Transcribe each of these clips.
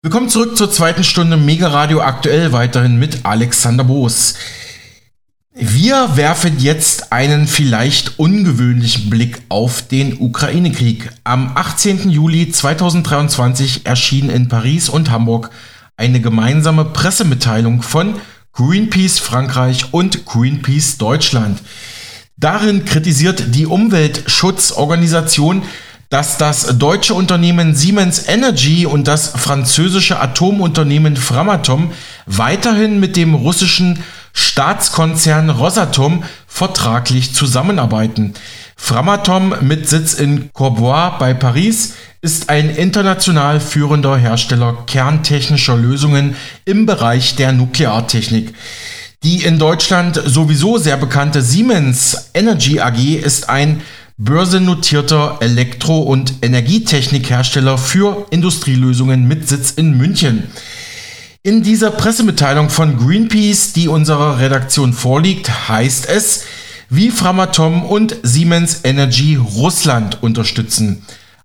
Willkommen zurück zur zweiten Stunde Mega Radio aktuell weiterhin mit Alexander Boos. Wir werfen jetzt einen vielleicht ungewöhnlichen Blick auf den Ukraine-Krieg. Am 18. Juli 2023 erschien in Paris und Hamburg eine gemeinsame Pressemitteilung von Greenpeace Frankreich und Greenpeace Deutschland. Darin kritisiert die Umweltschutzorganisation dass das deutsche Unternehmen Siemens Energy und das französische Atomunternehmen Framatome weiterhin mit dem russischen Staatskonzern Rosatom vertraglich zusammenarbeiten. Framatome mit Sitz in Courbois bei Paris ist ein international führender Hersteller kerntechnischer Lösungen im Bereich der Nukleartechnik. Die in Deutschland sowieso sehr bekannte Siemens Energy AG ist ein börsennotierter Elektro- und Energietechnikhersteller für Industrielösungen mit Sitz in München. In dieser Pressemitteilung von Greenpeace, die unserer Redaktion vorliegt, heißt es, wie Framatome und Siemens Energy Russland unterstützen.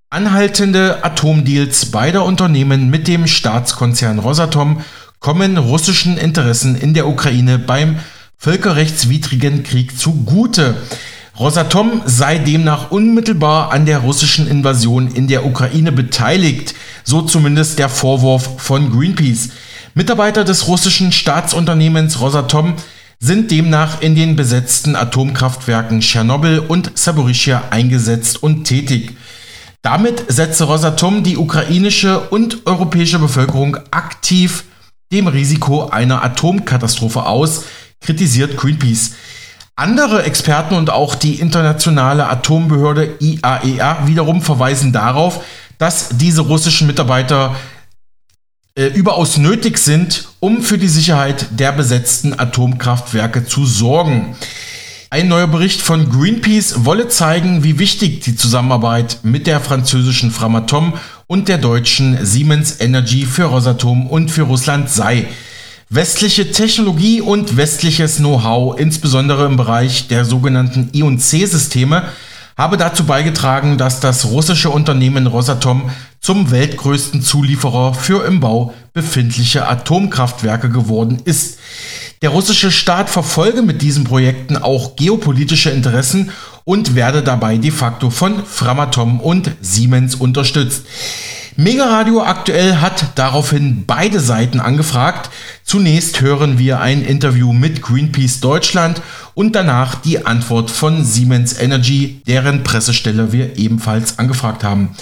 Anhaltende Atomdeals beider Unternehmen mit dem Staatskonzern Rosatom kommen russischen Interessen in der Ukraine beim völkerrechtswidrigen Krieg zugute. Rosatom sei demnach unmittelbar an der russischen Invasion in der Ukraine beteiligt, so zumindest der Vorwurf von Greenpeace. Mitarbeiter des russischen Staatsunternehmens Rosatom sind demnach in den besetzten Atomkraftwerken Tschernobyl und Saporischia eingesetzt und tätig. Damit setze Rosatom die ukrainische und europäische Bevölkerung aktiv dem Risiko einer Atomkatastrophe aus, kritisiert Greenpeace. Andere Experten und auch die internationale Atombehörde IAEA e wiederum verweisen darauf, dass diese russischen Mitarbeiter äh, überaus nötig sind, um für die Sicherheit der besetzten Atomkraftwerke zu sorgen. Ein neuer Bericht von Greenpeace wolle zeigen, wie wichtig die Zusammenarbeit mit der französischen Framatome und der deutschen Siemens Energy für Rosatom und für Russland sei. Westliche Technologie und westliches Know-how, insbesondere im Bereich der sogenannten IOC-Systeme, habe dazu beigetragen, dass das russische Unternehmen Rosatom zum weltgrößten Zulieferer für im Bau befindliche Atomkraftwerke geworden ist. Der russische Staat verfolge mit diesen Projekten auch geopolitische Interessen und werde dabei de facto von Framatome und Siemens unterstützt. Mega Radio aktuell hat daraufhin beide Seiten angefragt. Zunächst hören wir ein Interview mit Greenpeace Deutschland und danach die Antwort von Siemens Energy, deren Pressestelle wir ebenfalls angefragt haben.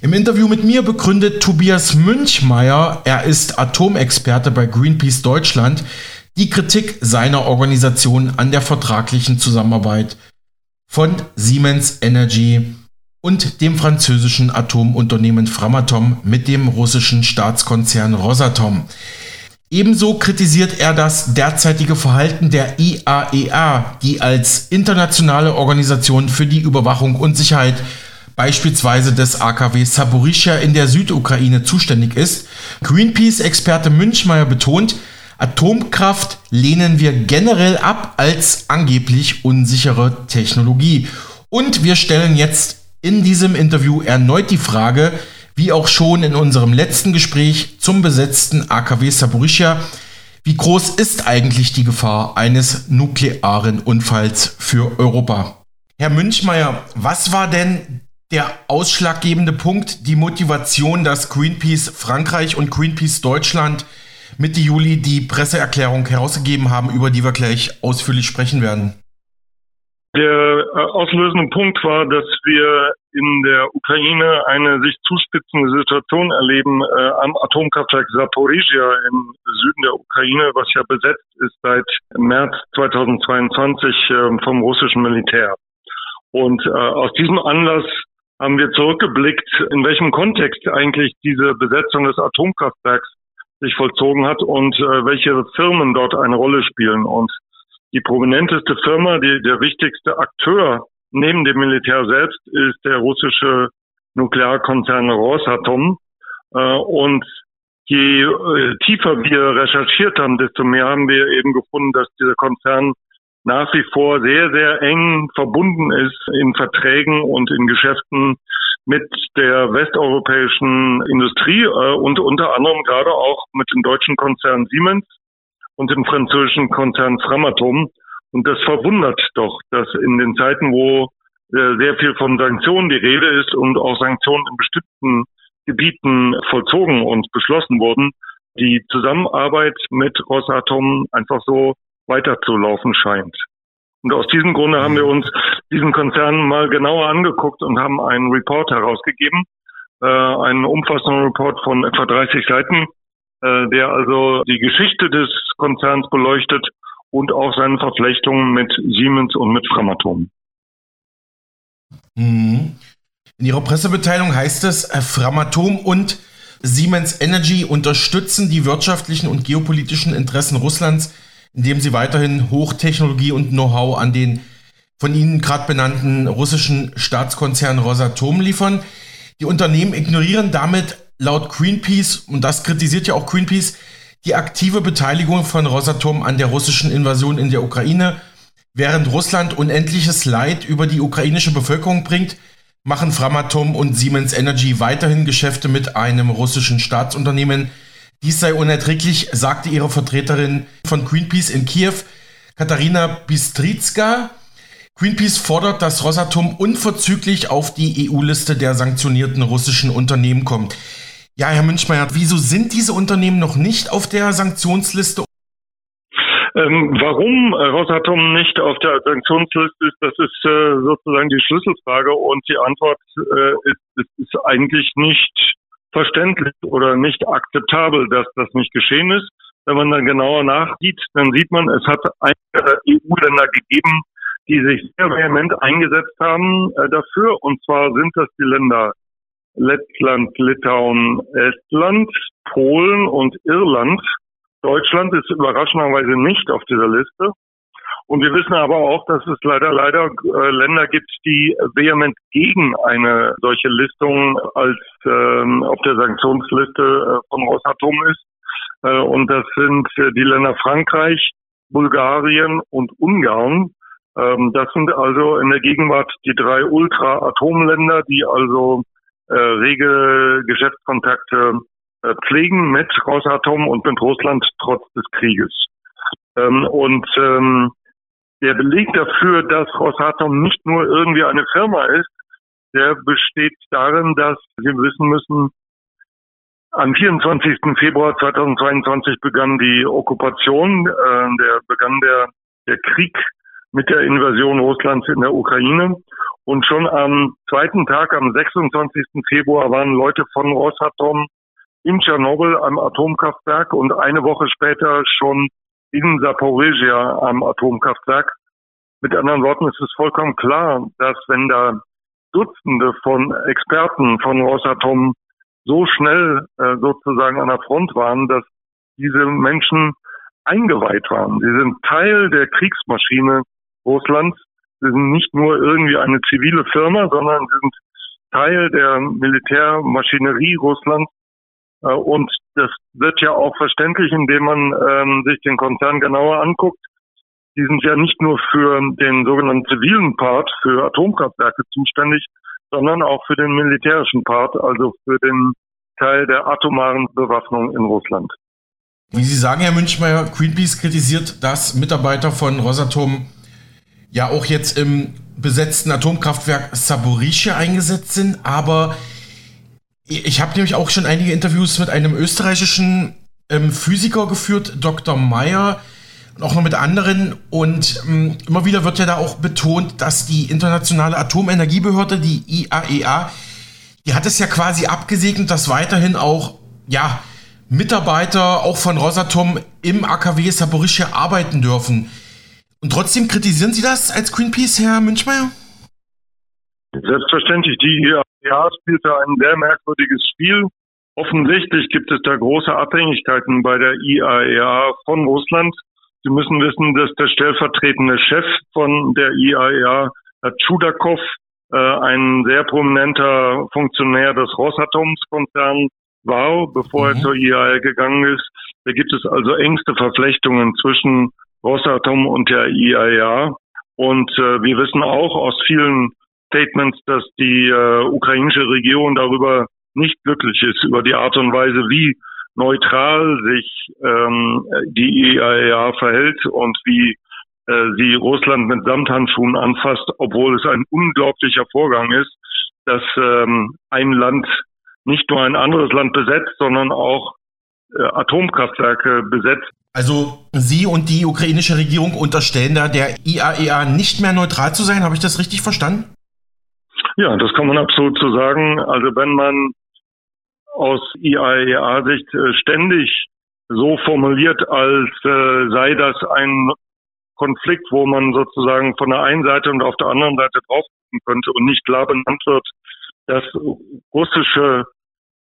Im Interview mit mir begründet Tobias Münchmeier, er ist Atomexperte bei Greenpeace Deutschland, die Kritik seiner Organisation an der vertraglichen Zusammenarbeit von Siemens Energy und dem französischen Atomunternehmen Framatome mit dem russischen Staatskonzern Rosatom. Ebenso kritisiert er das derzeitige Verhalten der IAEA, e die als internationale Organisation für die Überwachung und Sicherheit beispielsweise des AKW Saporischia in der Südukraine zuständig ist. Greenpeace-Experte Münchmeier betont, Atomkraft lehnen wir generell ab als angeblich unsichere Technologie. Und wir stellen jetzt in diesem Interview erneut die Frage, wie auch schon in unserem letzten Gespräch zum besetzten AKW Saporischia, wie groß ist eigentlich die Gefahr eines nuklearen Unfalls für Europa? Herr Münchmeier, was war denn der ausschlaggebende Punkt, die Motivation, dass Greenpeace Frankreich und Greenpeace Deutschland Mitte Juli die Presseerklärung herausgegeben haben, über die wir gleich ausführlich sprechen werden? Der äh, auslösende Punkt war, dass wir in der Ukraine eine sich zuspitzende Situation erleben äh, am Atomkraftwerk Zaporizhia im Süden der Ukraine, was ja besetzt ist seit März 2022 äh, vom russischen Militär. Und äh, aus diesem Anlass haben wir zurückgeblickt, in welchem Kontext eigentlich diese Besetzung des Atomkraftwerks sich vollzogen hat und äh, welche Firmen dort eine Rolle spielen. Und die prominenteste Firma, die, der wichtigste Akteur neben dem Militär selbst ist der russische Nuklearkonzern Rosatom. Äh, und je äh, tiefer wir recherchiert haben, desto mehr haben wir eben gefunden, dass dieser Konzern nach wie vor sehr, sehr eng verbunden ist in Verträgen und in Geschäften mit der westeuropäischen Industrie äh, und unter anderem gerade auch mit dem deutschen Konzern Siemens und dem französischen Konzern Framatome. Und das verwundert doch, dass in den Zeiten, wo äh, sehr viel von Sanktionen die Rede ist und auch Sanktionen in bestimmten Gebieten vollzogen und beschlossen wurden, die Zusammenarbeit mit Rosatom einfach so weiterzulaufen scheint. Und aus diesem Grunde haben wir uns diesen Konzern mal genauer angeguckt und haben einen Report herausgegeben, äh, einen umfassenden Report von etwa 30 Seiten, äh, der also die Geschichte des Konzerns beleuchtet und auch seine Verflechtungen mit Siemens und mit Framatome. Mhm. In Ihrer Pressemitteilung heißt es, äh, Framatom und Siemens Energy unterstützen die wirtschaftlichen und geopolitischen Interessen Russlands, indem sie weiterhin Hochtechnologie und Know-how an den von Ihnen gerade benannten russischen Staatskonzern Rosatom liefern. Die Unternehmen ignorieren damit laut Greenpeace, und das kritisiert ja auch Greenpeace, die aktive Beteiligung von Rosatom an der russischen Invasion in der Ukraine Während Russland unendliches Leid über die ukrainische Bevölkerung bringt, machen Framatom und Siemens Energy weiterhin Geschäfte mit einem russischen Staatsunternehmen. Dies sei unerträglich, sagte ihre Vertreterin von Greenpeace in Kiew, Katharina Bistritska. Greenpeace fordert, dass Rosatom unverzüglich auf die EU-Liste der sanktionierten russischen Unternehmen kommt. Ja, Herr Münchmeier, wieso sind diese Unternehmen noch nicht auf der Sanktionsliste ähm, warum äh, Rosatom nicht auf der Sanktionsliste ist, das ist äh, sozusagen die Schlüsselfrage und die Antwort äh, ist, ist, ist eigentlich nicht verständlich oder nicht akzeptabel, dass das nicht geschehen ist. Wenn man dann genauer nachsieht, dann sieht man, es hat einige EU-Länder gegeben, die sich sehr vehement eingesetzt haben äh, dafür. Und zwar sind das die Länder Lettland, Litauen, Estland, Polen und Irland. Deutschland ist überraschenderweise nicht auf dieser Liste. Und wir wissen aber auch, dass es leider, leider äh, Länder gibt, die vehement gegen eine solche Listung als ähm, auf der Sanktionsliste äh, von Rosatom ist. Äh, und das sind äh, die Länder Frankreich, Bulgarien und Ungarn. Ähm, das sind also in der Gegenwart die drei Ultra-Atomländer, die also äh, rege Geschäftskontakte äh, pflegen mit Rosatom und mit Russland trotz des Krieges. Ähm, und ähm, der Beleg dafür, dass Rosatom nicht nur irgendwie eine Firma ist, der besteht darin, dass wir wissen müssen, am 24. Februar 2022 begann die Okkupation, äh, der begann der, der Krieg mit der Invasion Russlands in der Ukraine. Und schon am zweiten Tag, am 26. Februar, waren Leute von Rosatom in Tschernobyl am Atomkraftwerk und eine Woche später schon in Saporizhia am Atomkraftwerk. Mit anderen Worten ist es vollkommen klar, dass wenn da Dutzende von Experten von Rosatom so schnell äh, sozusagen an der Front waren, dass diese Menschen eingeweiht waren. Sie sind Teil der Kriegsmaschine Russlands. Sie sind nicht nur irgendwie eine zivile Firma, sondern sie sind Teil der Militärmaschinerie Russlands äh, und das wird ja auch verständlich, indem man ähm, sich den Konzern genauer anguckt. Die sind ja nicht nur für den sogenannten zivilen Part, für Atomkraftwerke zuständig, sondern auch für den militärischen Part, also für den Teil der atomaren Bewaffnung in Russland. Wie Sie sagen, Herr Münchmeier, Greenpeace kritisiert, dass Mitarbeiter von Rosatom ja auch jetzt im besetzten Atomkraftwerk Saborischia eingesetzt sind, aber ich habe nämlich auch schon einige Interviews mit einem österreichischen ähm, Physiker geführt, Dr. Meyer, und auch noch mit anderen. Und ähm, immer wieder wird ja da auch betont, dass die internationale Atomenergiebehörde, die IAEA, e die hat es ja quasi abgesegnet, dass weiterhin auch, ja, Mitarbeiter auch von Rosatom im AKW Saporischia arbeiten dürfen. Und trotzdem kritisieren Sie das als Greenpeace, Herr Münchmeier? Selbstverständlich. Die IAEA spielt da ein sehr merkwürdiges Spiel. Offensichtlich gibt es da große Abhängigkeiten bei der IAEA von Russland. Sie müssen wissen, dass der stellvertretende Chef von der IAEA, Herr Chudakov, äh, ein sehr prominenter Funktionär des Rosatoms-Konzerns war, bevor mhm. er zur IAEA gegangen ist. Da gibt es also engste Verflechtungen zwischen Rosatom und der IAEA. Und äh, wir wissen auch aus vielen Statements, dass die äh, ukrainische Regierung darüber nicht glücklich ist, über die Art und Weise, wie neutral sich ähm, die IAEA verhält und wie äh, sie Russland mit Samthandschuhen anfasst, obwohl es ein unglaublicher Vorgang ist, dass ähm, ein Land nicht nur ein anderes Land besetzt, sondern auch Atomkraftwerke besetzt. Also Sie und die ukrainische Regierung unterstellen da der IAEA nicht mehr neutral zu sein. Habe ich das richtig verstanden? Ja, das kann man absolut so sagen. Also wenn man aus IAEA-Sicht äh, ständig so formuliert, als äh, sei das ein Konflikt, wo man sozusagen von der einen Seite und auf der anderen Seite drauf gucken könnte und nicht klar benannt wird, dass russische,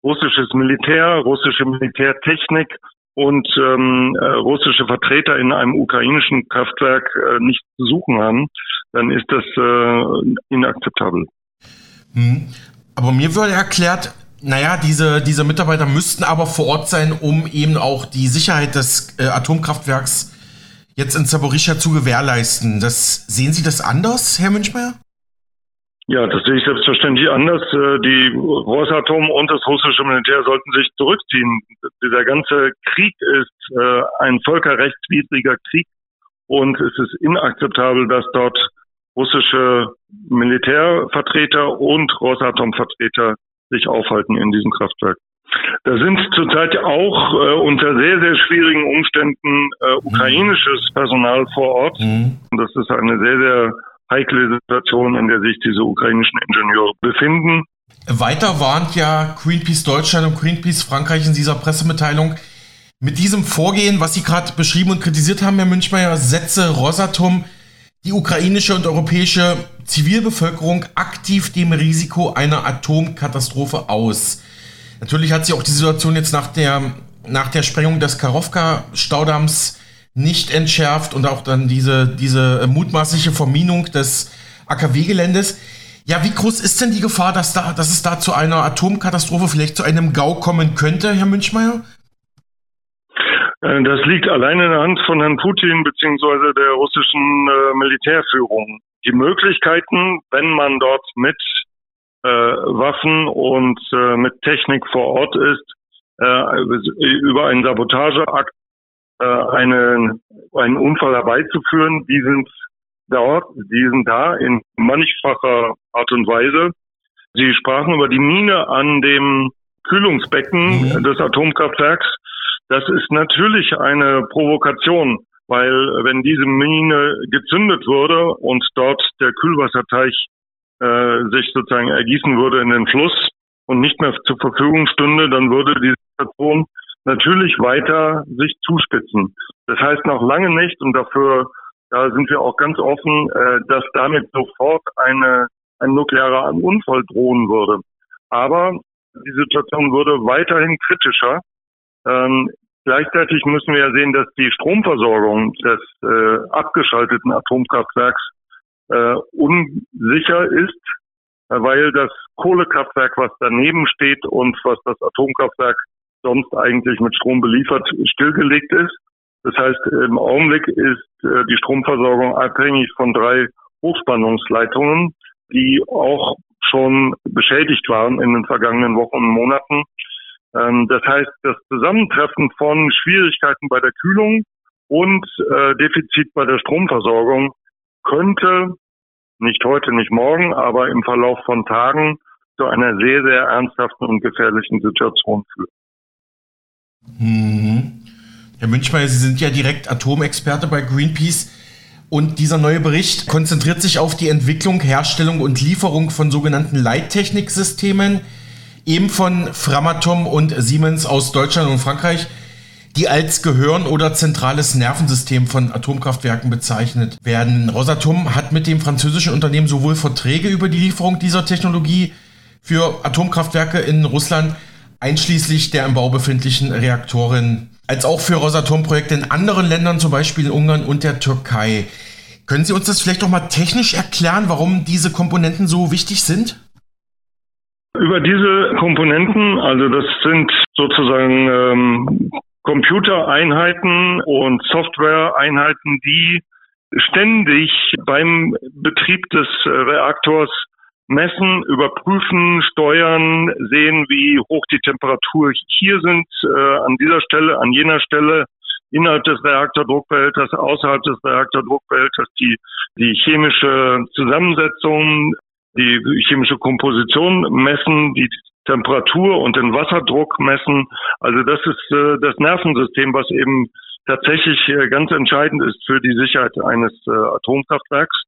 russisches Militär, russische Militärtechnik und ähm, äh, russische Vertreter in einem ukrainischen Kraftwerk äh, nichts zu suchen haben, dann ist das äh, inakzeptabel. Hm. Aber mir würde erklärt, naja, diese, diese Mitarbeiter müssten aber vor Ort sein, um eben auch die Sicherheit des äh, Atomkraftwerks jetzt in Zaporizhia zu gewährleisten. Das, sehen Sie das anders, Herr Münchmeier? Ja, das sehe ich selbstverständlich anders. Äh, die Rosatom und das russische Militär sollten sich zurückziehen. Dieser ganze Krieg ist äh, ein völkerrechtswidriger Krieg und es ist inakzeptabel, dass dort russische Militärvertreter und Rosatom-Vertreter sich aufhalten in diesem Kraftwerk. Da sind zurzeit auch äh, unter sehr, sehr schwierigen Umständen äh, ukrainisches Personal vor Ort. Mhm. Das ist eine sehr, sehr heikle Situation, in der sich diese ukrainischen Ingenieure befinden. Weiter warnt ja Greenpeace Deutschland und Greenpeace Frankreich in dieser Pressemitteilung, mit diesem Vorgehen, was Sie gerade beschrieben und kritisiert haben, Herr Münchmeier, setze Rosatom die ukrainische und europäische Zivilbevölkerung aktiv dem Risiko einer Atomkatastrophe aus. Natürlich hat sich auch die Situation jetzt nach der, nach der Sprengung des Karowka-Staudamms nicht entschärft und auch dann diese, diese mutmaßliche Verminung des AKW-Geländes. Ja, wie groß ist denn die Gefahr, dass, da, dass es da zu einer Atomkatastrophe, vielleicht zu einem GAU kommen könnte, Herr Münchmeier? Äh, das liegt allein in der Hand von Herrn Putin beziehungsweise der russischen äh, Militärführung. Die Möglichkeiten, wenn man dort mit äh, Waffen und äh, mit Technik vor Ort ist, äh, über einen Sabotageakt äh, einen, einen Unfall herbeizuführen. Die sind dort, die sind da in mannigfacher Art und Weise. Sie sprachen über die Mine an dem Kühlungsbecken mhm. des Atomkraftwerks. Das ist natürlich eine Provokation, weil wenn diese Mine gezündet würde und dort der Kühlwasserteich äh, sich sozusagen ergießen würde in den Fluss und nicht mehr zur Verfügung stünde, dann würde die Situation natürlich weiter sich zuspitzen. Das heißt noch lange nicht, und dafür, da sind wir auch ganz offen, äh, dass damit sofort eine, ein nuklearer Unfall drohen würde. Aber die Situation würde weiterhin kritischer. Ähm, gleichzeitig müssen wir ja sehen, dass die Stromversorgung des äh, abgeschalteten Atomkraftwerks äh, unsicher ist, äh, weil das Kohlekraftwerk, was daneben steht und was das Atomkraftwerk sonst eigentlich mit Strom beliefert, stillgelegt ist. Das heißt, im Augenblick ist äh, die Stromversorgung abhängig von drei Hochspannungsleitungen, die auch schon beschädigt waren in den vergangenen Wochen und Monaten. Ähm, das heißt, das Zusammentreffen von Schwierigkeiten bei der Kühlung und äh, Defizit bei der Stromversorgung könnte nicht heute, nicht morgen, aber im Verlauf von Tagen zu einer sehr, sehr ernsthaften und gefährlichen Situation führen. Mhm. Herr Münchmeier, Sie sind ja direkt Atomexperte bei Greenpeace. Und dieser neue Bericht konzentriert sich auf die Entwicklung, Herstellung und Lieferung von sogenannten Leittechniksystemen, eben von Framatom und Siemens aus Deutschland und Frankreich, die als Gehirn oder zentrales Nervensystem von Atomkraftwerken bezeichnet werden. Rosatom hat mit dem französischen Unternehmen sowohl Verträge über die Lieferung dieser Technologie für Atomkraftwerke in Russland einschließlich der im Bau befindlichen Reaktoren, als auch für Rosatom-Projekte in anderen Ländern, zum Beispiel in Ungarn und der Türkei. Können Sie uns das vielleicht noch mal technisch erklären, warum diese Komponenten so wichtig sind? Über diese Komponenten, also das sind sozusagen ähm, Computereinheiten und Softwareeinheiten, die ständig beim Betrieb des Reaktors messen, überprüfen, steuern, sehen, wie hoch die Temperatur hier sind, äh, an dieser Stelle, an jener Stelle, innerhalb des Reaktordruckbehälters, außerhalb des Reaktordruckbehälters, die, die chemische Zusammensetzung, die chemische Komposition messen, die Temperatur und den Wasserdruck messen. Also das ist äh, das Nervensystem, was eben tatsächlich äh, ganz entscheidend ist für die Sicherheit eines äh, Atomkraftwerks.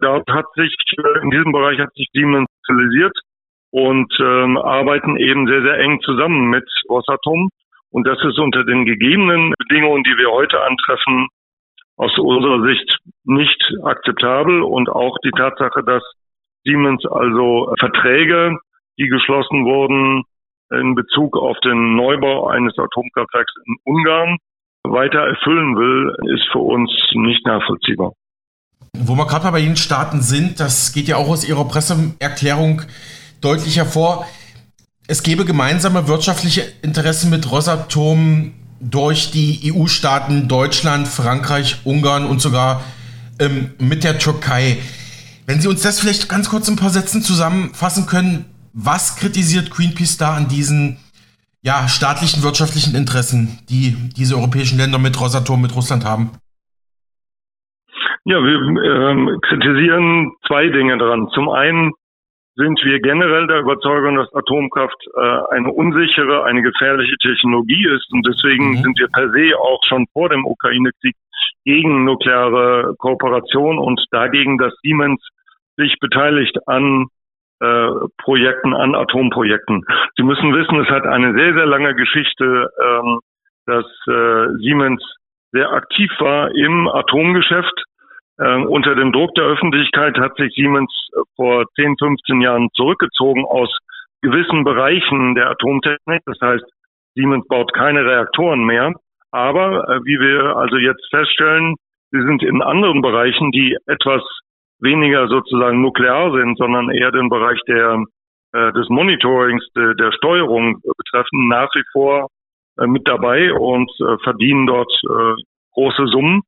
Dort hat sich äh, in diesem Bereich hat sich Siemens spezialisiert und ähm, arbeiten eben sehr sehr eng zusammen mit Rosatom. Und das ist unter den gegebenen Bedingungen, die wir heute antreffen, aus unserer Sicht nicht akzeptabel und auch die Tatsache, dass Siemens also Verträge die geschlossen wurden in Bezug auf den Neubau eines Atomkraftwerks in Ungarn weiter erfüllen will, ist für uns nicht nachvollziehbar. Wo wir gerade bei den Staaten sind, das geht ja auch aus Ihrer Presseerklärung deutlich hervor. Es gäbe gemeinsame wirtschaftliche Interessen mit Rosatom durch die EU-Staaten Deutschland, Frankreich, Ungarn und sogar ähm, mit der Türkei. Wenn Sie uns das vielleicht ganz kurz in ein paar Sätzen zusammenfassen können, was kritisiert Greenpeace da an diesen ja, staatlichen wirtschaftlichen Interessen, die diese europäischen Länder mit Rosatom, mit Russland haben? Ja, wir ähm, kritisieren zwei Dinge daran. Zum einen sind wir generell der Überzeugung, dass Atomkraft äh, eine unsichere, eine gefährliche Technologie ist. Und deswegen mhm. sind wir per se auch schon vor dem Ukraine-Krieg gegen nukleare Kooperation und dagegen, dass Siemens sich beteiligt an äh, Projekten, an Atomprojekten. Sie müssen wissen, es hat eine sehr, sehr lange Geschichte, ähm, dass äh, Siemens sehr aktiv war im Atomgeschäft. Ähm, unter dem Druck der Öffentlichkeit hat sich Siemens vor 10, 15 Jahren zurückgezogen aus gewissen Bereichen der Atomtechnik. Das heißt, Siemens baut keine Reaktoren mehr. Aber äh, wie wir also jetzt feststellen, sie sind in anderen Bereichen, die etwas weniger sozusagen nuklear sind, sondern eher den Bereich der, äh, des Monitorings, de, der Steuerung betreffen, nach wie vor äh, mit dabei und äh, verdienen dort äh, große Summen.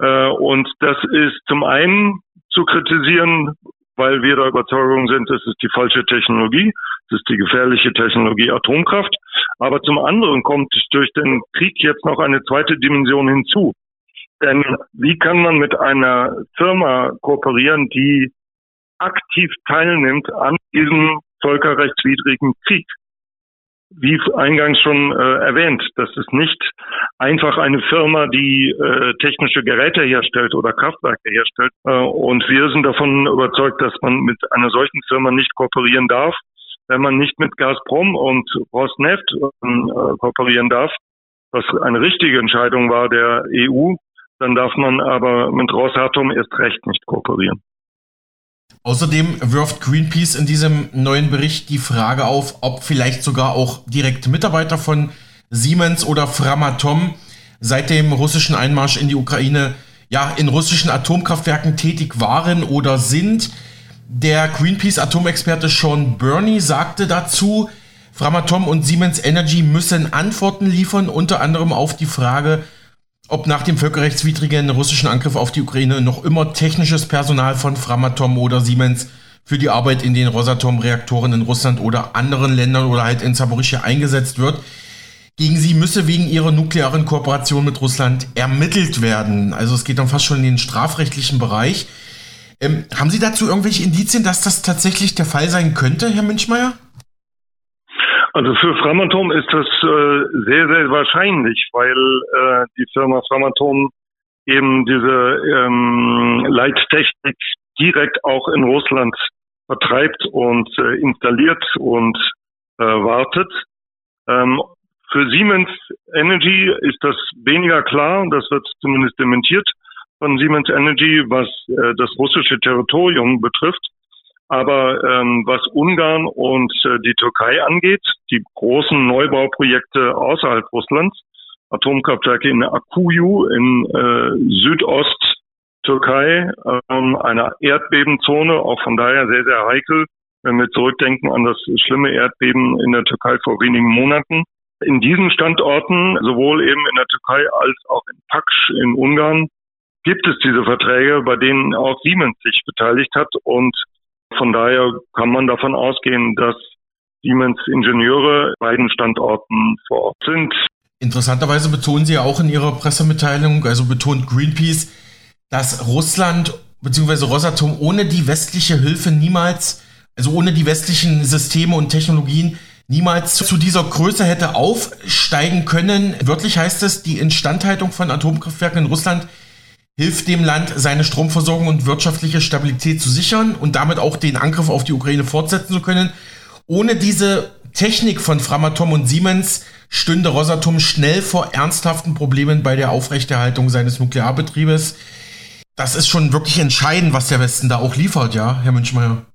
Äh, und das ist zum einen zu kritisieren, weil wir der Überzeugung sind, das ist die falsche Technologie, das ist die gefährliche Technologie Atomkraft. Aber zum anderen kommt durch den Krieg jetzt noch eine zweite Dimension hinzu. Denn wie kann man mit einer Firma kooperieren, die aktiv teilnimmt an diesem völkerrechtswidrigen Krieg? Wie eingangs schon äh, erwähnt, das ist nicht einfach eine Firma, die äh, technische Geräte herstellt oder Kraftwerke herstellt. Äh, und wir sind davon überzeugt, dass man mit einer solchen Firma nicht kooperieren darf, wenn man nicht mit Gazprom und Rosneft äh, kooperieren darf, was eine richtige Entscheidung war der EU, dann darf man aber mit Rosatom erst recht nicht kooperieren. Außerdem wirft Greenpeace in diesem neuen Bericht die Frage auf, ob vielleicht sogar auch direkt Mitarbeiter von Siemens oder Framatom seit dem russischen Einmarsch in die Ukraine ja in russischen Atomkraftwerken tätig waren oder sind. Der Greenpeace Atomexperte Sean Burney sagte dazu, Framatom und Siemens Energy müssen Antworten liefern, unter anderem auf die Frage, ob nach dem völkerrechtswidrigen russischen Angriff auf die Ukraine noch immer technisches Personal von Framatom oder Siemens für die Arbeit in den Rosatom-Reaktoren in Russland oder anderen Ländern oder halt in Zaporizhia eingesetzt wird. Gegen sie müsse wegen ihrer nuklearen Kooperation mit Russland ermittelt werden. Also es geht dann fast schon in den strafrechtlichen Bereich. Ähm, haben Sie dazu irgendwelche Indizien, dass das tatsächlich der Fall sein könnte, Herr Münchmeier? Also für Framatom ist das äh, sehr, sehr wahrscheinlich, weil äh, die Firma Framatom eben diese ähm, Leittechnik direkt auch in Russland vertreibt und äh, installiert und äh, wartet. Ähm, für Siemens Energy ist das weniger klar, das wird zumindest dementiert von Siemens Energy, was äh, das russische Territorium betrifft. Aber ähm, was Ungarn und äh, die Türkei angeht, die großen Neubauprojekte außerhalb Russlands, Atomkraftwerke in Akuyu in äh, Südost-Türkei, ähm, einer Erdbebenzone, auch von daher sehr, sehr heikel, wenn wir zurückdenken an das schlimme Erdbeben in der Türkei vor wenigen Monaten. In diesen Standorten, sowohl eben in der Türkei als auch in Paksch in Ungarn, gibt es diese Verträge, bei denen auch Siemens sich beteiligt hat und Von daher kann man davon ausgehen, dass Siemens Ingenieure beiden Standorten vor Ort sind. Interessanterweise betonen Sie ja auch in Ihrer Pressemitteilung, also betont Greenpeace, dass Russland bzw. Rosatom ohne die westliche Hilfe niemals, also ohne die westlichen Systeme und Technologien niemals zu dieser Größe hätte aufsteigen können. Wörtlich heißt es, die Instandhaltung von Atomkraftwerken in Russland hilft dem Land, seine Stromversorgung und wirtschaftliche Stabilität zu sichern und damit auch den Angriff auf die Ukraine fortsetzen zu können. Ohne diese Technik von Framatom und Siemens stünde Rosatom schnell vor ernsthaften Problemen bei der Aufrechterhaltung seines Nuklearbetriebes. Das ist schon wirklich entscheidend, was der Westen da auch liefert, ja, Herr Münchmeier.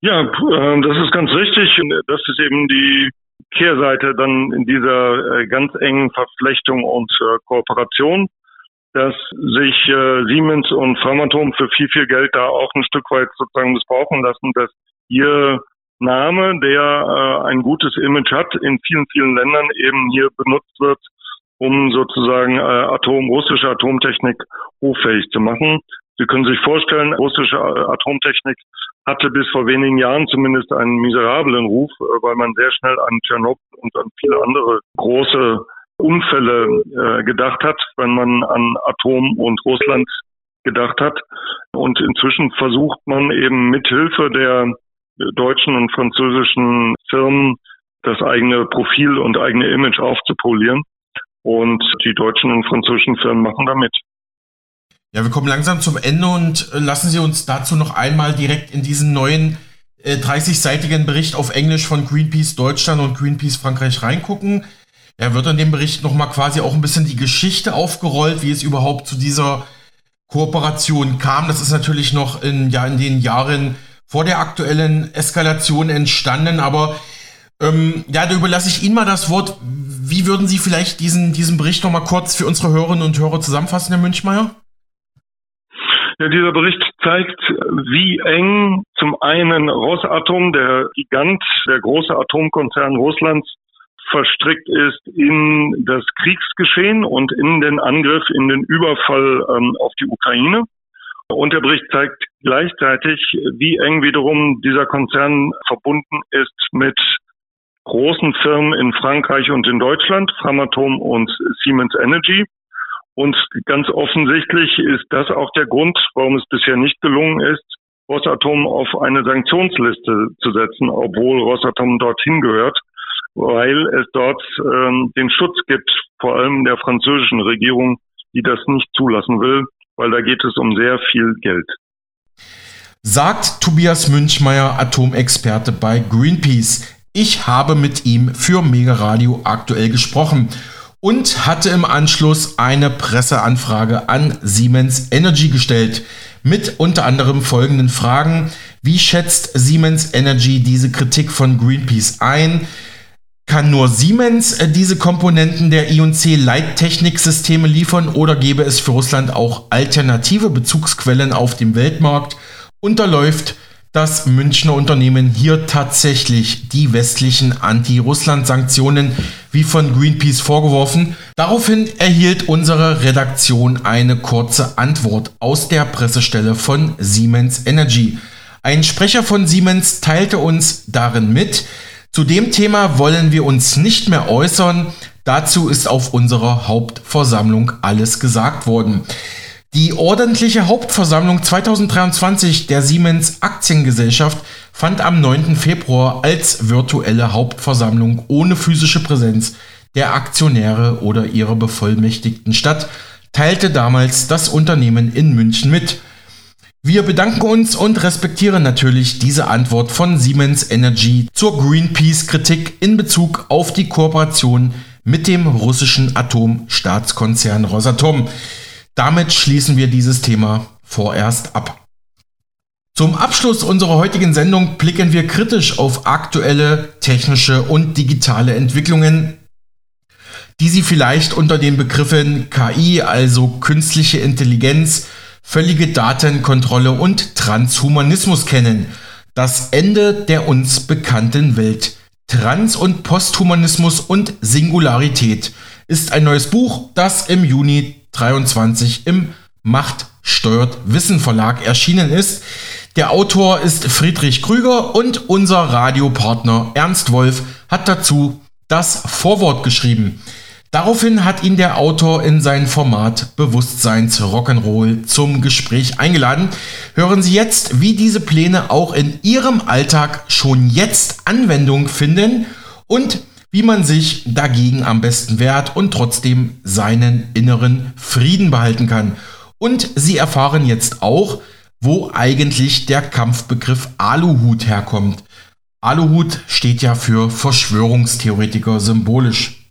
Ja, äh, das ist ganz richtig. Das ist eben die Kehrseite dann in dieser äh, ganz engen Verflechtung und äh, Kooperation, dass sich Siemens und Framatom für viel, viel Geld da auch ein Stück weit sozusagen missbrauchen lassen, dass ihr Name, der ein gutes Image hat, in vielen, vielen Ländern eben hier benutzt wird, um sozusagen Atom, russische Atomtechnik hoffähig zu machen. Sie können sich vorstellen, russische Atomtechnik hatte bis vor wenigen Jahren zumindest einen miserablen Ruf, äh, weil man sehr schnell an Tschernobyl und an viele andere große Unfälle äh, gedacht hat, wenn man an Atom und Russland gedacht hat. Und inzwischen versucht man eben mithilfe der deutschen und französischen Firmen das eigene Profil und eigene Image aufzupolieren. Und die deutschen und französischen Firmen machen damit. Ja, wir kommen langsam zum Ende und äh, lassen Sie uns dazu noch einmal direkt in diesen neuen äh, 30-seitigen Bericht auf Englisch von Greenpeace Deutschland und Greenpeace Frankreich reingucken. Er wird in dem Bericht nochmal quasi auch ein bisschen die Geschichte aufgerollt, wie es überhaupt zu dieser Kooperation kam. Das ist natürlich noch in, ja, in den Jahren vor der aktuellen Eskalation entstanden, aber ähm, ja, da überlasse ich Ihnen mal das Wort. Wie würden Sie vielleicht diesen, diesen Bericht nochmal kurz für unsere Hörerinnen und Hörer zusammenfassen, Herr Münchmeier? Ja, dieser Bericht zeigt, wie eng zum einen Rosatom, der Gigant, der große Atomkonzern Russlands, verstrickt ist in das Kriegsgeschehen und in den Angriff, in den Überfall ähm, auf die Ukraine. Und der Bericht zeigt gleichzeitig, wie eng wiederum dieser Konzern verbunden ist mit großen Firmen in Frankreich und in Deutschland, Framatome und Siemens Energy. Und ganz offensichtlich ist das auch der Grund, warum es bisher nicht gelungen ist, Rosatom auf eine Sanktionsliste zu setzen, obwohl Rosatom dorthin gehört, weil es dort ähm, den Schutz gibt, vor allem der französischen Regierung, die das nicht zulassen will, weil da geht es um sehr viel Geld. Sagt Tobias Münchmeier, Atomexperte bei Greenpeace. Ich habe mit ihm für Mega Radio aktuell gesprochen und hatte im Anschluss eine Presseanfrage an Siemens Energy gestellt mit unter anderem folgenden Fragen. Wie schätzt Siemens Energy diese Kritik von Greenpeace ein? Kann nur Siemens äh, diese Komponenten der IC-Leittechniksysteme liefern oder gäbe es für Russland auch alternative Bezugsquellen auf dem Weltmarkt? Unterläuft das Münchner Unternehmen hier tatsächlich die westlichen Anti-Russland-Sanktionen wie von Greenpeace vorgeworfen. Daraufhin erhielt unsere Redaktion eine kurze Antwort aus der Pressestelle von Siemens Energy. Ein Sprecher von Siemens teilte uns darin mit, zu dem Thema wollen wir uns nicht mehr äußern. Dazu ist auf unserer Hauptversammlung alles gesagt worden. Die ordentliche Hauptversammlung 2023 der Siemens Aktiengesellschaft fand am 9. Februar als virtuelle Hauptversammlung ohne physische Präsenz der Aktionäre oder ihrer Bevollmächtigten statt, teilte damals das Unternehmen in München mit. Wir bedanken uns und respektieren natürlich diese Antwort von Siemens Energy zur Greenpeace-Kritik in Bezug auf die Kooperation mit dem russischen Atomstaatskonzern Rosatom. Damit schließen wir dieses Thema vorerst ab. Zum Abschluss unserer heutigen Sendung blicken wir kritisch auf aktuelle technische und digitale Entwicklungen, die Sie vielleicht unter den Begriffen KI, also künstliche Intelligenz, völlige Datenkontrolle und Transhumanismus kennen. Das Ende der uns bekannten Welt. Trans- und Posthumanismus und Singularität ist ein neues Buch, das im Juni 23 im Macht steuert Wissen Verlag erschienen ist. Der Autor ist Friedrich Krüger und unser Radiopartner Ernst Wolf hat dazu das Vorwort geschrieben. Daraufhin hat ihn der Autor in sein Format Bewusstseins Rock'n'Roll zum Gespräch eingeladen. Hören Sie jetzt, wie diese Pläne auch in Ihrem Alltag schon jetzt Anwendung finden und wie man sich dagegen am besten wehrt und trotzdem seinen inneren Frieden behalten kann. Und Sie erfahren jetzt auch, wo eigentlich der Kampfbegriff Aluhut herkommt. Aluhut steht ja für Verschwörungstheoretiker symbolisch.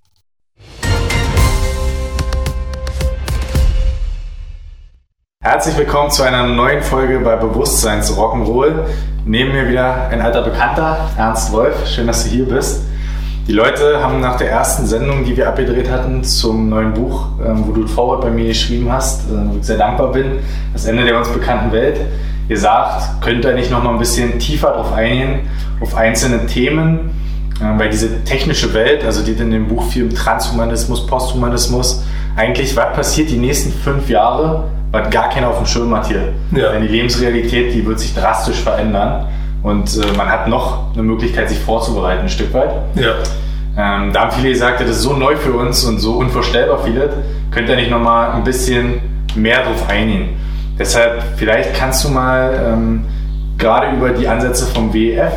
Herzlich willkommen zu einer neuen Folge bei Bewusstseins Rock'n'Roll. Neben mir wieder ein alter Bekannter, Ernst Wolf. Schön, dass du hier bist. Die Leute haben nach der ersten Sendung, die wir abgedreht hatten, zum neuen Buch, ähm, wo du Forward bei mir geschrieben hast, äh, wo ich sehr dankbar bin, das Ende der uns bekannten Welt, gesagt, könnt ihr nicht noch mal ein bisschen tiefer darauf eingehen, auf einzelne Themen, weil diese technische Welt, also die in dem Buch viel Transhumanismus, Posthumanismus, eigentlich, was passiert die nächsten fünf Jahre, was gar keiner auf dem Schirm hat hier. Ja. Denn die Lebensrealität, die wird sich drastisch verändern. Und äh, man hat noch eine Möglichkeit, sich vorzubereiten, ein Stück weit. Ja. Ähm, da haben viele gesagt, das ist so neu für uns und so unvorstellbar vieles. Könnt ihr nicht nochmal ein bisschen mehr drauf eingehen? Deshalb, vielleicht kannst du mal ähm, gerade über die Ansätze vom WEF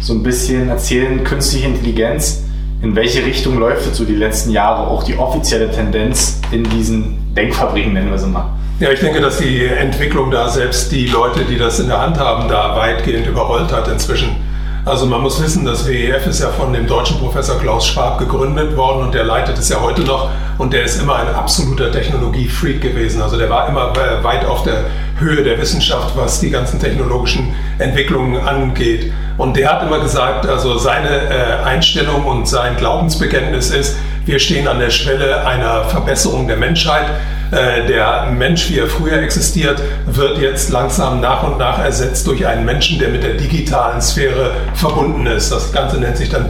so ein bisschen erzählen, künstliche Intelligenz, in welche Richtung läuft es so die letzten Jahre, auch die offizielle Tendenz in diesen Denkfabriken, nennen wir sie mal. Ja, ich denke, dass die Entwicklung da selbst die Leute, die das in der Hand haben, da weitgehend überrollt hat inzwischen. Also man muss wissen, das WEF ist ja von dem deutschen Professor Klaus Schwab gegründet worden und der leitet es ja heute noch und der ist immer ein absoluter Technologiefreak gewesen. Also der war immer weit auf der Höhe der Wissenschaft, was die ganzen technologischen Entwicklungen angeht. Und der hat immer gesagt, also seine äh, Einstellung und sein Glaubensbekenntnis ist, wir stehen an der Schwelle einer Verbesserung der Menschheit. Äh, der Mensch, wie er früher existiert, wird jetzt langsam nach und nach ersetzt durch einen Menschen, der mit der digitalen Sphäre verbunden ist. Das Ganze nennt sich dann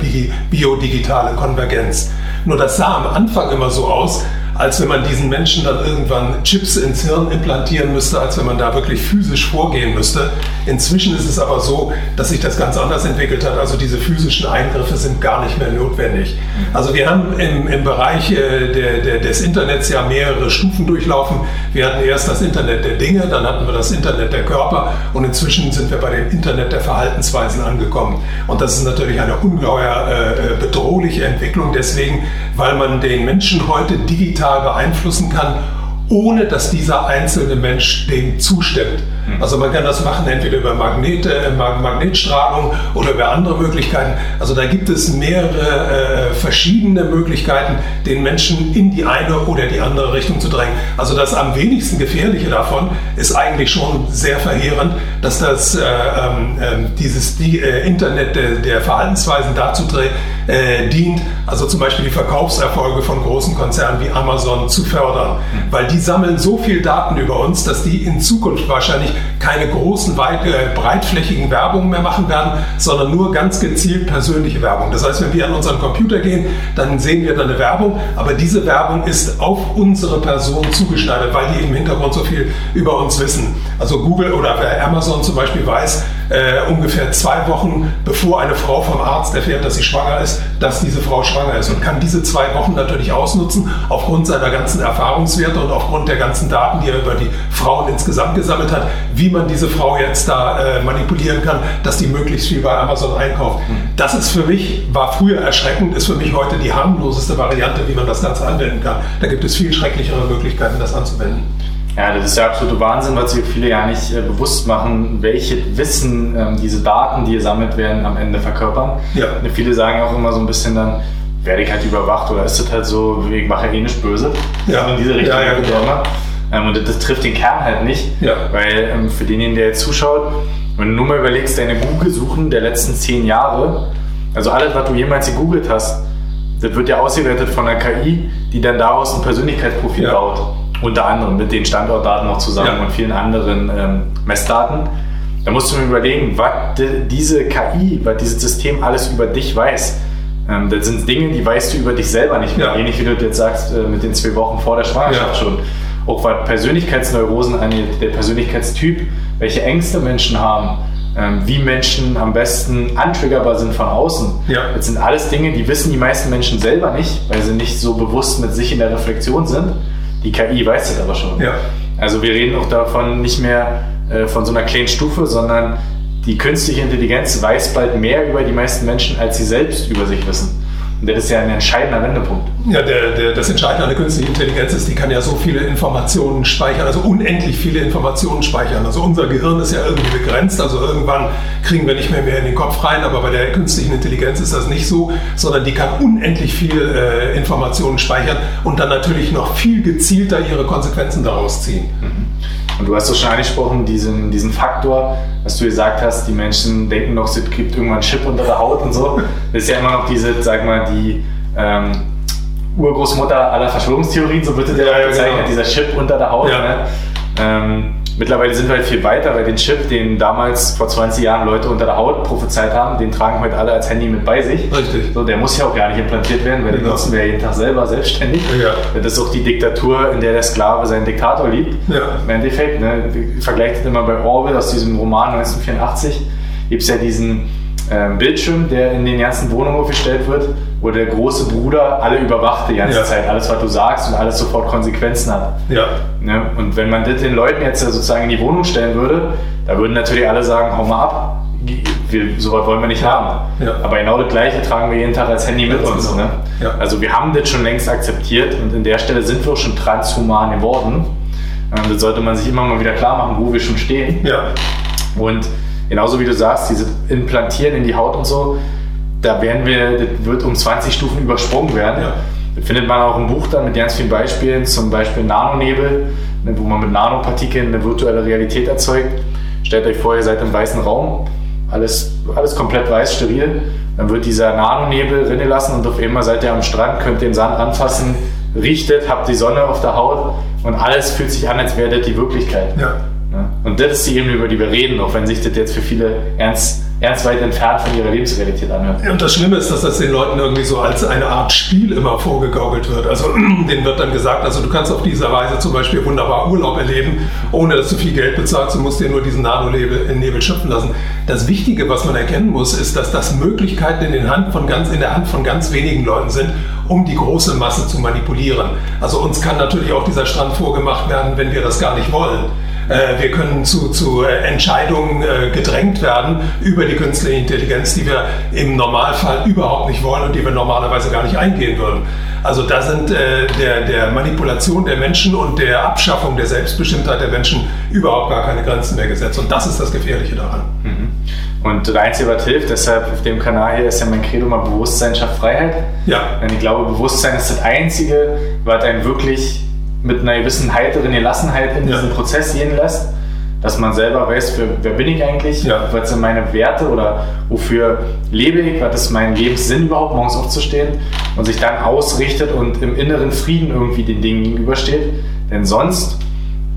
biodigitale Konvergenz. Nur das sah am Anfang immer so aus, als wenn man diesen Menschen dann irgendwann Chips ins Hirn implantieren müsste, als wenn man da wirklich physisch vorgehen müsste. Inzwischen ist es aber so, dass sich das ganz anders entwickelt hat. Also diese physischen Eingriffe sind gar nicht mehr notwendig. Also wir haben im, im Bereich äh, der, der, des Internets ja mehrere Stufen durchlaufen. Wir hatten erst das Internet der Dinge, dann hatten wir das Internet der Körper und inzwischen sind wir bei dem Internet der Verhaltensweisen angekommen. Und das ist natürlich eine ungeheuer äh, äh bedrohliche Entwicklung deswegen, weil man den Menschen heute digital digital beeinflussen kann, ohne dass dieser einzelne Mensch dem zustimmt. Mhm. Also man kann das machen entweder über Magnet, äh, Magnetstrahlung oder über andere Möglichkeiten. Also da gibt es mehrere äh, verschiedene Möglichkeiten, den Menschen in die eine oder die andere Richtung zu drängen. Also das am wenigsten gefährliche davon ist eigentlich schon sehr verheerend, dass das äh, ähm, ähm dieses die, äh, Internet der, der Verhaltensweisen dazu äh, dient, also zum Beispiel die Verkaufserfolge von großen Konzernen wie Amazon zu fördern, mhm. weil die sammeln so viel Daten über uns, dass die in Zukunft wahrscheinlich keine großen, weit, äh, breitflächigen Werbungen mehr machen werden, sondern nur ganz gezielt persönliche Werbung. Das heißt, wenn wir an unseren Computer gehen, dann sehen wir da eine Werbung, aber diese Werbung ist auf unsere Person zugeschneidert, weil die im Hintergrund so viel über uns wissen. Also Google oder Amazon zum Beispiel weiß, äh, ungefähr zwei Wochen bevor eine Frau vom Arzt erfährt, dass sie schwanger ist, dass diese Frau schwanger ist und kann diese zwei Wochen natürlich ausnutzen aufgrund seiner ganzen Erfahrungswerte und aufgrund der ganzen Daten, die er über die Frauen insgesamt gesammelt hat, wie man diese Frau jetzt da äh, manipulieren kann, dass die möglichst viel bei Amazon einkauft. Mhm. Das ist für mich, war früher erschreckend, ist für mich heute die harmloseste Variante, wie man das Ganze anwenden kann. Da gibt es viel schrecklichere Möglichkeiten, das anzuwenden. Ja, das ist der absolute Wahnsinn, weil sich viele ja nicht äh, bewusst machen, welche Wissen ähm, diese Daten, die gesammelt werden, am Ende verkörpern. Ja. Viele sagen auch immer so ein bisschen dann, werde ich halt überwacht oder ist das halt so, ich mache eh nicht böse. Ja. In diese Richtung. Ja, ja, genau. Ähm, und das, trifft den Kern halt nicht, ja. weil ähm, für denjenigen, der jetzt zuschaut, wenn du nur mal überlegst, deine Google-Suchen der letzten zehn Jahre, also alles, was du jemals gegoogelt hast, das wird ja ausgewertet von einer KI, die dann daraus ein Persönlichkeitsprofil ja. baut. Unter anderem mit den Standortdaten noch zusammen ja. und vielen anderen ähm, Messdaten. Da musst du mir überlegen, was diese KI, was dieses System alles über dich weiß. Ähm, das sind Dinge, die weißt du über dich selber nicht mehr. Ja. Ähnlich wie du jetzt sagst, äh, mit den zwei Wochen vor der Schwangerschaft schon. Auch was Persönlichkeitsneurosen angeht, der Persönlichkeitstyp, welche Ängste Menschen haben, ähm, wie Menschen am besten antriggerbar sind von außen. Ja. Das sind alles Dinge, die wissen die meisten Menschen selber nicht, weil sie nicht so bewusst mit sich in der Reflexion sind. Die KI weiß das aber schon. Ja. Also wir reden auch davon nicht mehr äh, von so einer kleinen Stufe, sondern die künstliche Intelligenz weiß bald mehr über die meisten Menschen, als sie selbst über sich wissen. Und das ist ja ein entscheidender Wendepunkt. Ja, der, der, das Entscheidende an der künstlichen Intelligenz ist, die kann ja so viele Informationen speichern, also unendlich viele Informationen speichern. Also unser Gehirn ist ja irgendwie begrenzt, also irgendwann kriegen wir nicht mehr mehr in den Kopf rein, aber bei der künstlichen Intelligenz ist das nicht so, sondern die kann unendlich viel äh, Informationen speichern und dann natürlich noch viel gezielter ihre Konsequenzen daraus ziehen. Mhm. Und du hast es schon angesprochen, diesen, diesen Faktor, was du gesagt hast, die Menschen denken noch, es gibt irgendwann einen Chip unter der Haut und so. Das ist ja immer noch diese, sag mal, die ähm, Urgroßmutter aller Verschwörungstheorien, so wird der ja, bezeichnet, genau. dieser Chip unter der Haut. Ja. Ne? Ähm, Mittlerweile sind wir halt viel weiter, weil den Chip, den damals vor 20 Jahren Leute unter der Haut prophezeit haben, den tragen heute alle als Handy mit bei sich. Richtig. So, der muss ja auch gar nicht implantiert werden, weil genau. den nutzen wir ja jeden Tag selber selbstständig. Ja. Das ist auch die Diktatur, in der der Sklave seinen Diktator liebt. Ja. Im Endeffekt, ne, vergleicht immer bei Orwell aus diesem Roman 1984, gibt es ja diesen ähm, Bildschirm, der in den ganzen Wohnungen aufgestellt wird, wo der große Bruder alle überwacht die ganze ja. Zeit, alles was du sagst und alles sofort Konsequenzen hat. Ja. Ne? Und wenn man das den Leuten jetzt sozusagen in die Wohnung stellen würde, da würden natürlich alle sagen, hau mal ab, wir, sowas wollen wir nicht haben. Ja. Aber genau das Gleiche tragen wir jeden Tag als Handy mit uns. Genau. Ne? Also wir haben das schon längst akzeptiert und in der Stelle sind wir auch schon transhuman geworden. Ähm, das sollte man sich immer mal wieder klar machen, wo wir schon stehen. Ja. Und genauso wie du sagst, diese Implantieren in die Haut und so, da werden wir, das wird um 20 Stufen übersprungen werden. Ja. Das findet man auch im Buch dann mit ganz vielen Beispielen, zum Beispiel Nanonebel, ne, wo man mit Nanopartikeln eine virtuelle Realität erzeugt. Stellt euch vor, ihr seid im weißen Raum, alles, alles komplett weiß, steril. Dann wird dieser Nanonebel rinnen lassen und auf einmal seid ihr am Strand, könnt den Sand anfassen, richtet, habt die Sonne auf der Haut und alles fühlt sich an, als wäre das die Wirklichkeit. Ja. Und das ist die Ebene, über die wir reden, auch wenn sich das jetzt für viele ernst, ernst weit entfernt von ihrer Lebensrealität anhört. Und das Schlimme ist, dass das den Leuten irgendwie so als eine Art Spiel immer vorgegaukelt wird. Also denen wird dann gesagt, also du kannst auf diese Weise zum Beispiel wunderbar Urlaub erleben, ohne dass du viel Geld bezahlst, du musst dir nur diesen Nanonebel in Nebel schöpfen lassen. Das Wichtige, was man erkennen muss, ist, dass das Möglichkeiten in, den Hand von ganz, in der Hand von ganz wenigen Leuten sind, um die große Masse zu manipulieren. Also uns kann natürlich auch dieser Strand vorgemacht werden, wenn wir das gar nicht wollen. Äh, wir können zu, zu äh, Entscheidungen äh, gedrängt werden über die künstliche Intelligenz, die wir im Normalfall überhaupt nicht wollen und die wir normalerweise gar nicht eingehen würden. Also da sind der, der Manipulation der Menschen und der Abschaffung der Selbstbestimmtheit der Menschen überhaupt gar keine Grenzen mehr gesetzt. Und das ist das Gefährliche daran. Mhm. Und das Einzige, was hilft, deshalb auf dem Kanal hier ist ja mein Credo mal Bewusstsein schafft Freiheit. Ja. Und ich glaube, Bewusstsein ist das Einzige, was einen wirklich mit einer gewissen heiteren Gelassenheit in diesen Prozess gehen lässt, dass man selber weiß, für, wer bin ich eigentlich, ja. was sind meine Werte oder wofür lebe ich, was ist mein Lebenssinn überhaupt, morgens aufzustehen und sich dann ausrichtet und im inneren Frieden irgendwie den Dingen gegenübersteht. Denn sonst,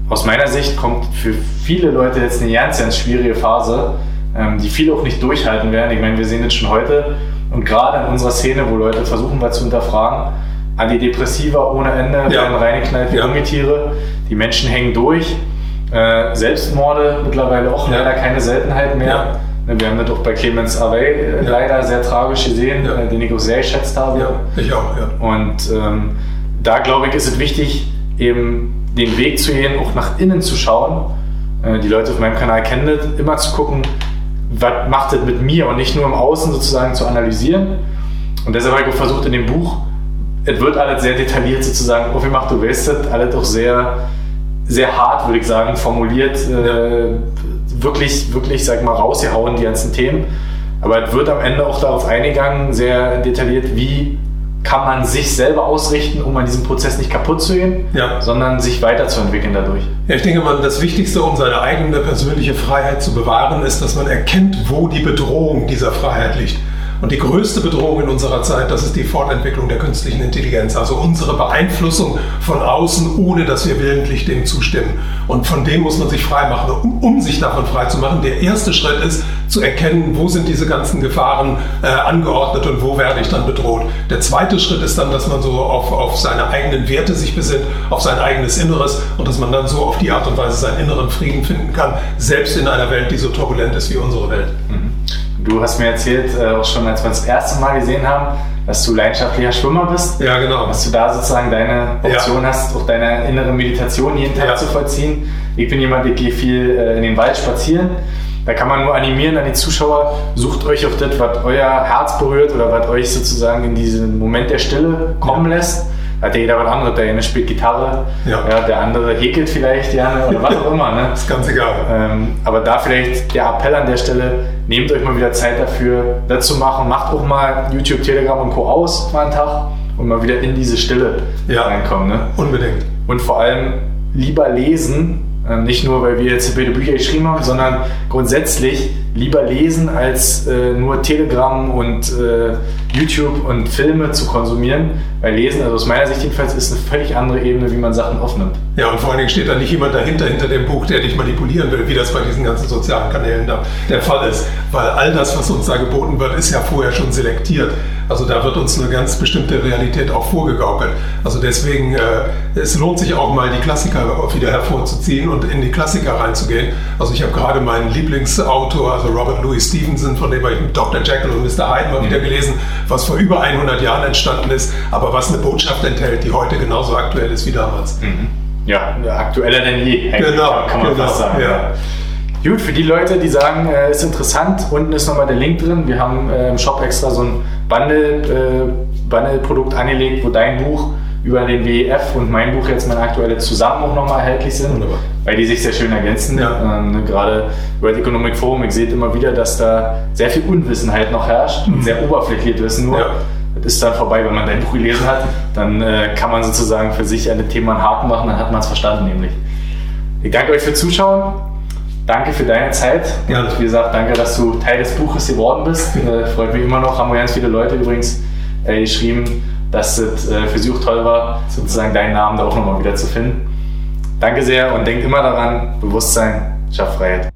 aus meiner Sicht, kommt für viele Leute jetzt eine ganz, ganz schwierige Phase, ähm, die viele auch nicht durchhalten werden. Ich meine, wir sehen das schon heute und gerade in unserer Szene, wo Leute versuchen, was zu hinterfragen, Antidepressiva ohne Ende werden reingeknallt wie ja. Ungetiere. Die Menschen hängen durch. Äh, Selbstmorde mittlerweile auch leider keine Seltenheit mehr. Ne, wir haben das auch bei Clemens Array äh, ja. leider sehr tragisch gesehen, ja. Äh, den ich auch sehr geschätzt habe. Ja, ich auch, ja. Und ähm, da glaube ich, ist es wichtig, eben den Weg zu gehen, auch nach innen zu schauen. Äh, die Leute auf meinem Kanal kennen das, immer zu gucken, was macht das mit mir und nicht nur im Außen sozusagen zu analysieren. Und deshalb habe ich auch versucht, in dem Buch es wird alles sehr detailliert sozusagen aufgemacht, du weißt es, alles doch sehr, sehr hart, würde ich sagen, formuliert, äh, wirklich, wirklich, sag mal, rausgehauen, die ganzen Themen. Aber es wird am Ende auch darauf eingegangen, sehr detailliert, wie kann man sich selber ausrichten, um an diesem Prozess nicht kaputt zu gehen, ja. sondern sich weiterzuentwickeln dadurch. Ja, ich denke mal, das Wichtigste, um seine eigene persönliche Freiheit zu bewahren, ist, dass man erkennt, wo die Bedrohung dieser Freiheit liegt. Und die größte Bedrohung in unserer Zeit, das ist die Fortentwicklung der künstlichen Intelligenz, also unsere Beeinflussung von außen, ohne dass wir willentlich dem zustimmen. Und von dem muss man sich freimachen. Um, um sich davon freizumachen, der erste Schritt ist, zu erkennen, wo sind diese ganzen Gefahren äh, angeordnet und wo werde ich dann bedroht. Der zweite Schritt ist dann, dass man so auf, auf seine eigenen Werte sich besinnt, auf sein eigenes Inneres und dass man dann so auf die Art und Weise seinen inneren Frieden finden kann, selbst in einer Welt, die so turbulent ist wie unsere Welt. Mhm. Du hast mir erzählt, äh, auch schon als wir uns das erste Mal gesehen haben, dass du leidenschaftlicher Schwimmer bist. Ja, genau. Dass du da sozusagen deine Option ja. hast, auch deine innere Meditation jeden Tag ja. zu vollziehen. Ich bin jemand, der geht viel äh, in den Wald spazieren. Da kann man nur animieren an die Zuschauer, sucht euch auf das, was euer Herz berührt oder was euch sozusagen in diesen Moment der Stille kommen ja. lässt hat ja jeder was anderes. Der eine spielt Gitarre, ja. ja. der andere häkelt vielleicht gerne oder was auch immer. Ne? ist ganz egal. Ähm, aber da vielleicht der Appell an der Stelle, nehmt euch mal wieder Zeit dafür, das zu machen. Macht auch mal YouTube, Telegram und Co. aus mal einen Tag und mal wieder in diese Stille ja. reinkommen. Ne? Unbedingt. Und vor allem lieber lesen, ähm, nicht nur, weil wir jetzt Bücher geschrieben haben, sondern grundsätzlich lieber lesen, als äh, nur Telegram und äh, YouTube und Filme zu konsumieren. Weil Lesen, also aus meiner Sicht jedenfalls, ist eine völlig andere Ebene, wie man Sachen aufnimmt. Ja, und vor allen Dingen steht da nicht jemand dahinter, hinter dem Buch, der dich manipulieren will, wie das bei diesen ganzen sozialen Kanälen da der Fall ist. Weil all das, was uns da geboten wird, ist ja vorher schon selektiert. Also da wird uns eine ganz bestimmte Realität auch vorgegaukelt. Also deswegen, äh, es lohnt sich auch mal die Klassiker wieder hervorzuziehen und in die Klassiker reinzugehen. Also ich habe gerade meinen Lieblingsautor, also Robert Louis Stevenson, von dem habe ich mit Dr. Jekyll und Mr. Hyde mal mhm. wieder gelesen, was vor über 100 Jahren entstanden ist, aber was eine Botschaft enthält, die heute genauso aktuell ist wie damals. Mhm. Ja, aktueller denn je. Genau, kann man genau, fast sagen. Ja. Gut, für die Leute, die sagen, äh, ist interessant, unten ist nochmal der Link drin. Wir haben äh, im Shop extra so ein Bundle, äh, Bundle-Produkt angelegt, wo dein Buch über den WEF und mein Buch jetzt mein aktuelles zusammen auch nochmal erhältlich sind, Wunderbar. weil die sich sehr schön ergänzen. Ja. Ähm, ne, gerade World Economic Forum, ich sehe immer wieder, dass da sehr viel Unwissenheit noch herrscht und mhm. sehr oberflächlich Wissen nur. Ja. Das ist dann vorbei, wenn man dein Buch gelesen hat, dann äh, kann man sozusagen für sich an dem Thema einen Haken machen, dann hat man es verstanden nämlich. Ich danke euch fürs Zuschauen. Danke für deine Zeit. Ja. Und wie gesagt, danke, dass du Teil des Buches geworden bist. Äh, freut mich immer noch. Haben wir ganz viele Leute übrigens äh, geschrieben, dass es äh, für sie auch toll war, sozusagen deinen Namen da auch nochmal wieder zu finden. Danke sehr und denkt immer daran, Bewusstsein schafft Freiheit.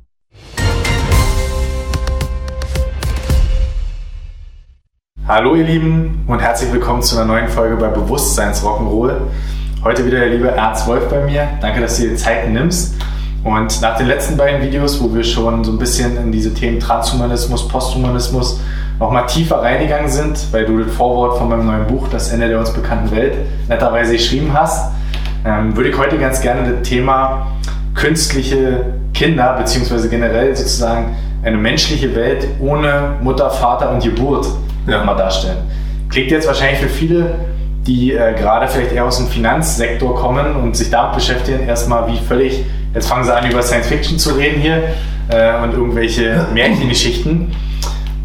Hallo ihr Lieben und herzlich willkommen zu einer neuen Folge bei Bewusstseins Rock'n'Roll. Heute wieder der liebe Ernst Wolf bei mir. Danke, dass du dir Zeit nimmst. Und nach den letzten beiden Videos, wo wir schon so ein bisschen in diese Themen Transhumanismus, Posthumanismus nochmal tiefer reingegangen sind, weil du das Vorwort von meinem neuen Buch, Das Ende der uns bekannten Welt, netterweise geschrieben hast, ähm, würde ich heute ganz gerne das Thema künstliche Kinder, beziehungsweise generell sozusagen eine menschliche Welt ohne Mutter, Vater und Geburt ja. mal darstellen. Klingt jetzt wahrscheinlich für viele, die äh, gerade vielleicht eher aus dem Finanzsektor kommen und sich damit beschäftigen, erstmal wie völlig Jetzt fangen sie an, über Science Fiction zu reden hier äh, und irgendwelche Märchengeschichten.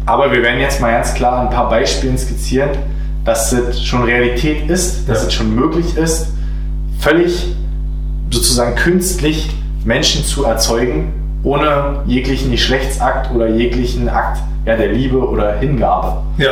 Aber wir werden jetzt mal ganz klar ein paar Beispiele skizzieren, dass es schon Realität ist, dass ja. es schon möglich ist, völlig sozusagen künstlich Menschen zu erzeugen, ohne jeglichen Geschlechtsakt oder jeglichen Akt ja, der Liebe oder Hingabe. Ja.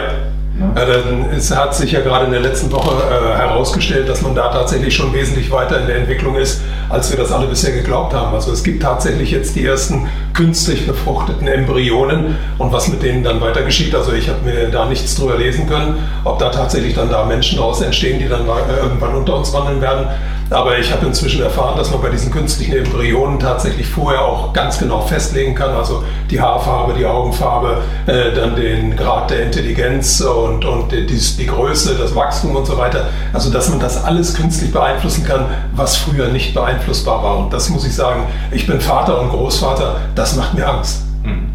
Ja, dann, es hat sich ja gerade in der letzten Woche äh, herausgestellt, dass man da tatsächlich schon wesentlich weiter in der Entwicklung ist, als wir das alle bisher geglaubt haben. Also es gibt tatsächlich jetzt die ersten künstlich befruchteten Embryonen und was mit denen dann weiter geschieht. Also ich habe mir da nichts drüber lesen können, ob da tatsächlich dann da Menschen daraus entstehen, die dann äh, irgendwann unter uns wandeln werden. Aber ich habe inzwischen erfahren, dass man bei diesen künstlichen Embryonen tatsächlich vorher auch ganz genau festlegen kann, also die Haarfarbe, die Augenfarbe, äh, dann den Grad der Intelligenz und, und die, die, Größe, das Wachstum und so weiter. Also dass man das alles künstlich beeinflussen kann, was früher nicht beeinflussbar war. Und das muss ich sagen, ich bin Vater und Großvater, das macht mir Angst. Mhm.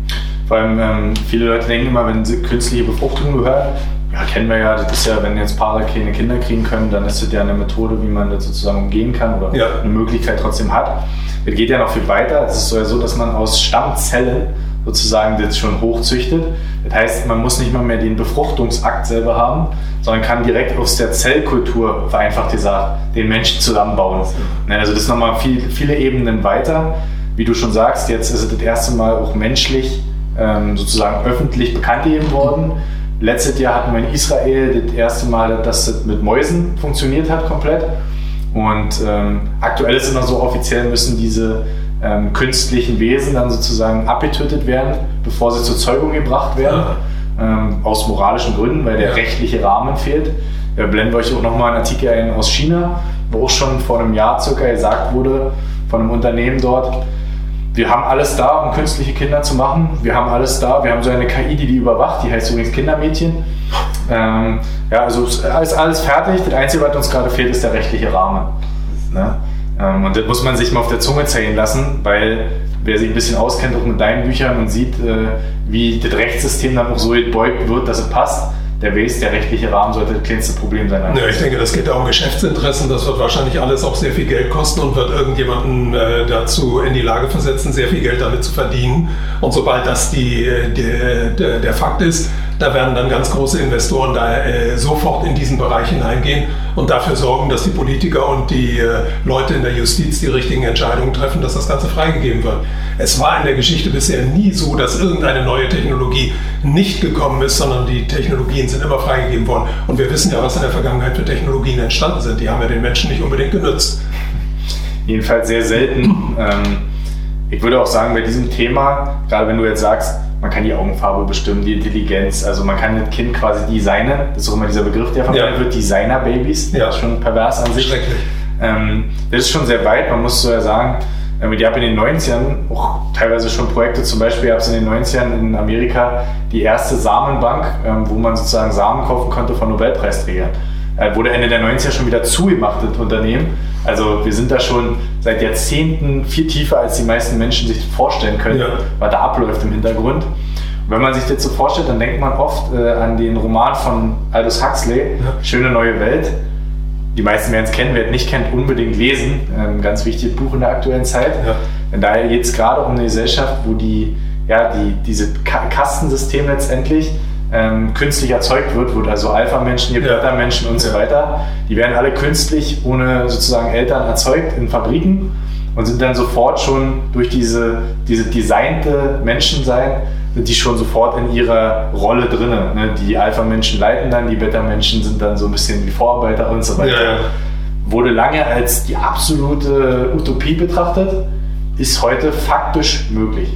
Vor allem ähm, viele Leute denken immer, wenn sie künstliche Befruchtung gehört, ja, kennen wir ja, das ist ja, wenn jetzt Paare keine Kinder kriegen können, dann ist das ja eine Methode, wie man das sozusagen umgehen kann oder ja. eine Möglichkeit trotzdem hat. Es geht ja noch viel weiter. Es ist so, ja so, dass man aus Stammzellen sozusagen das schon hochzüchtet. Das heißt, man muss nicht mal mehr den Befruchtungsakt selber haben, sondern kann direkt aus der Zellkultur, vereinfacht gesagt, den Menschen zusammenbauen. Also das ist nochmal viel, viele Ebenen weiter. Wie du schon sagst, jetzt ist es das erste Mal auch menschlich ähm, sozusagen öffentlich bekannt gegeben worden Letztes Jahr hatten wir in Israel das erste Mal, dass das mit Mäusen funktioniert hat komplett. Und ähm, aktuell ist es immer so, offiziell müssen diese ähm, künstlichen Wesen dann sozusagen abgetötet werden, bevor sie zur Zeugung gebracht werden. Ähm, aus moralischen Gründen, weil der ja. rechtliche Rahmen fehlt. Wir blenden euch auch nochmal einen Artikel ein aus China, wo auch schon vor einem Jahr circa gesagt wurde von einem Unternehmen dort, wir haben alles da, um künstliche Kinder zu machen. Wir haben alles da. Wir haben so eine KI, die die überwacht. Die heißt übrigens Kindermädchen. Ähm, ja, also ist alles fertig. Das Einzige, was uns gerade fehlt, ist der rechtliche Rahmen. Ne? Ähm, und das muss man sich mal auf der Zunge zählen lassen, weil wer sich ein bisschen auskennt, auch mit deinen Büchern und sieht, äh, wie das Rechtssystem dann auch so gebeugt wird, dass es passt, der weiß, der rechtliche Rahmen sollte das kleinste Problem sein. Ja, ich denke, das geht da um Geschäftsinteressen. Das wird wahrscheinlich alles auch sehr viel Geld kosten und wird irgendjemanden äh, dazu in die Lage versetzen, sehr viel Geld damit zu verdienen. Und sobald das die, äh, die, der, der Fakt ist, da werden dann ganz große Investoren da äh, sofort in diesen Bereich hineingehen und dafür sorgen, dass die Politiker und die äh, Leute in der Justiz die richtigen Entscheidungen treffen, dass das Ganze freigegeben wird. Es war in der Geschichte bisher nie so, dass irgendeine neue Technologie nicht gekommen ist, sondern die Technologien sind immer freigegeben worden. Und wir wissen ja, was in der Vergangenheit für Technologien entstanden sind. Die haben ja den Menschen nicht unbedingt genutzt. Jedenfalls sehr selten. Ähm, ich würde auch sagen, bei diesem Thema, gerade wenn du jetzt sagst, man kann die Augenfarbe bestimmen, die Intelligenz. Also man kann das Kind quasi designen. Das ist auch immer dieser Begriff, der verwendet ja. wird, Designer-Babys. Ja. Das ist schon pervers an sich. Schrecklich. Ähm, das ist schon sehr weit. Man muss so ja sagen, ähm, die haben in den 90ern auch teilweise schon Projekte, zum Beispiel gab es in den 90ern in Amerika die erste Samenbank, ähm, wo man sozusagen Samen kaufen konnte von Nobelpreisträgern. Äh, wurde Ende der 90er schon wieder zugemacht, das Unternehmen. Also wir sind da schon seit Jahrzehnten viel tiefer, als die meisten Menschen sich vorstellen können, ja. was da abläuft im Hintergrund. Und wenn man sich das so vorstellt, dann denkt man oft äh, an den Roman von Aldous Huxley, ja. Schöne neue Welt. Die meisten werden es kennen, wer es nicht kennt, unbedingt lesen. Ein ganz wichtiges Buch in der aktuellen Zeit. Ja. Denn daher geht es gerade um eine Gesellschaft, wo die, ja, die, diese Kastensystem letztendlich ähm, künstlich erzeugt wird, wird also Alpha-Menschen, Beta-Menschen und so weiter, die werden alle künstlich ohne sozusagen Eltern erzeugt in Fabriken und sind dann sofort schon durch diese, diese designte Menschensein, sind die schon sofort in ihrer Rolle drin. Ne? Die Alpha-Menschen leiten dann, die Beta-Menschen sind dann so ein bisschen wie Vorarbeiter und so weiter. Ja. Wurde lange als die absolute Utopie betrachtet, ist heute faktisch möglich.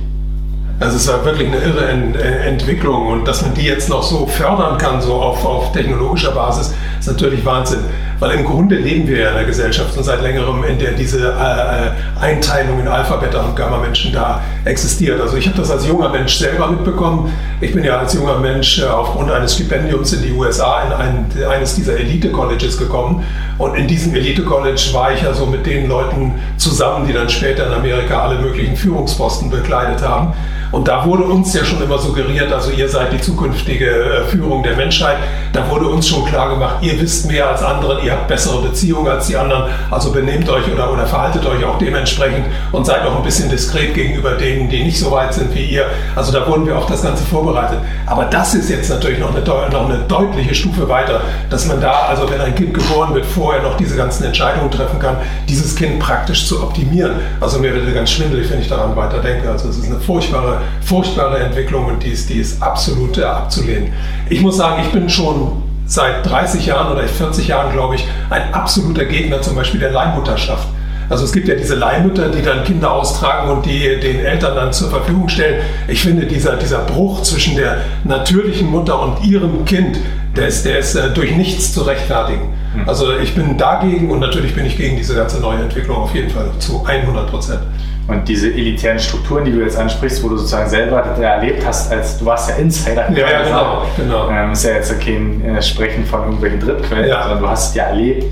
Also es war wirklich eine irre äh, Entwicklung und dass man die jetzt noch so fördern kann, so auf, auf technologischer Basis, ist natürlich Wahnsinn. Weil im Grunde leben wir ja in einer Gesellschaft und seit längerem, in der diese äh, äh Einteilung in Alpha, Beta und Gamma-Menschen da existiert. Also ich habe das als junger Mensch selber mitbekommen. Ich bin ja als junger Mensch aufgrund eines Stipendiums in die USA in ein, eines dieser Elite-Colleges gekommen. Und in diesem Elite-College war ich ja so mit den Leuten zusammen, die dann später in Amerika alle möglichen Führungsposten bekleidet haben. Und da wurde uns ja schon immer suggeriert, also ihr seid die zukünftige äh, Führung der Menschheit. Da wurde uns schon klar gemacht, ihr wisst mehr als andere, ihr habt bessere Beziehungen als die anderen, also benehmt euch oder, oder verhaltet euch auch dementsprechend und seid auch ein bisschen diskret gegenüber denen, die nicht so weit sind wie ihr. Also da wurden wir auf das Ganze vorbereitet. Aber das ist jetzt natürlich noch eine, noch eine deutliche Stufe weiter, dass man da, also wenn ein Kind geboren wird, vorher noch diese ganzen Entscheidungen treffen kann, dieses Kind praktisch zu optimieren. Also mir wird ganz schwindelig, wenn ich daran weiter denke. Also es ist eine furchtbare furchtbare, Entwicklung und die ist, die ist absolut äh, abzulehnen. Ich muss sagen, ich bin schon seit 30 Jahren oder 40 Jahren, glaube ich, ein absoluter Gegner zum Beispiel der Leihmutterschaft. Also es gibt ja diese Leihmütter, die dann Kinder austragen und die den Eltern dann zur Verfügung stellen. Ich finde, dieser, dieser Bruch zwischen der natürlichen Mutter und ihrem Kind, der ist, der ist äh, durch nichts zu rechtfertigen. Hm. Also ich bin dagegen und natürlich bin ich gegen diese ganze neue Entwicklung auf jeden Fall zu 100 Prozent. Und diese elitären Strukturen, die du jetzt ansprichst, wo du sozusagen selber erlebt hast, als du warst ja Insider. Ja, ja genau. genau. Ähm, ist ja jetzt kein äh, Sprechen von irgendwelchen Drittquellen, ja. sondern du hast es ja erlebt.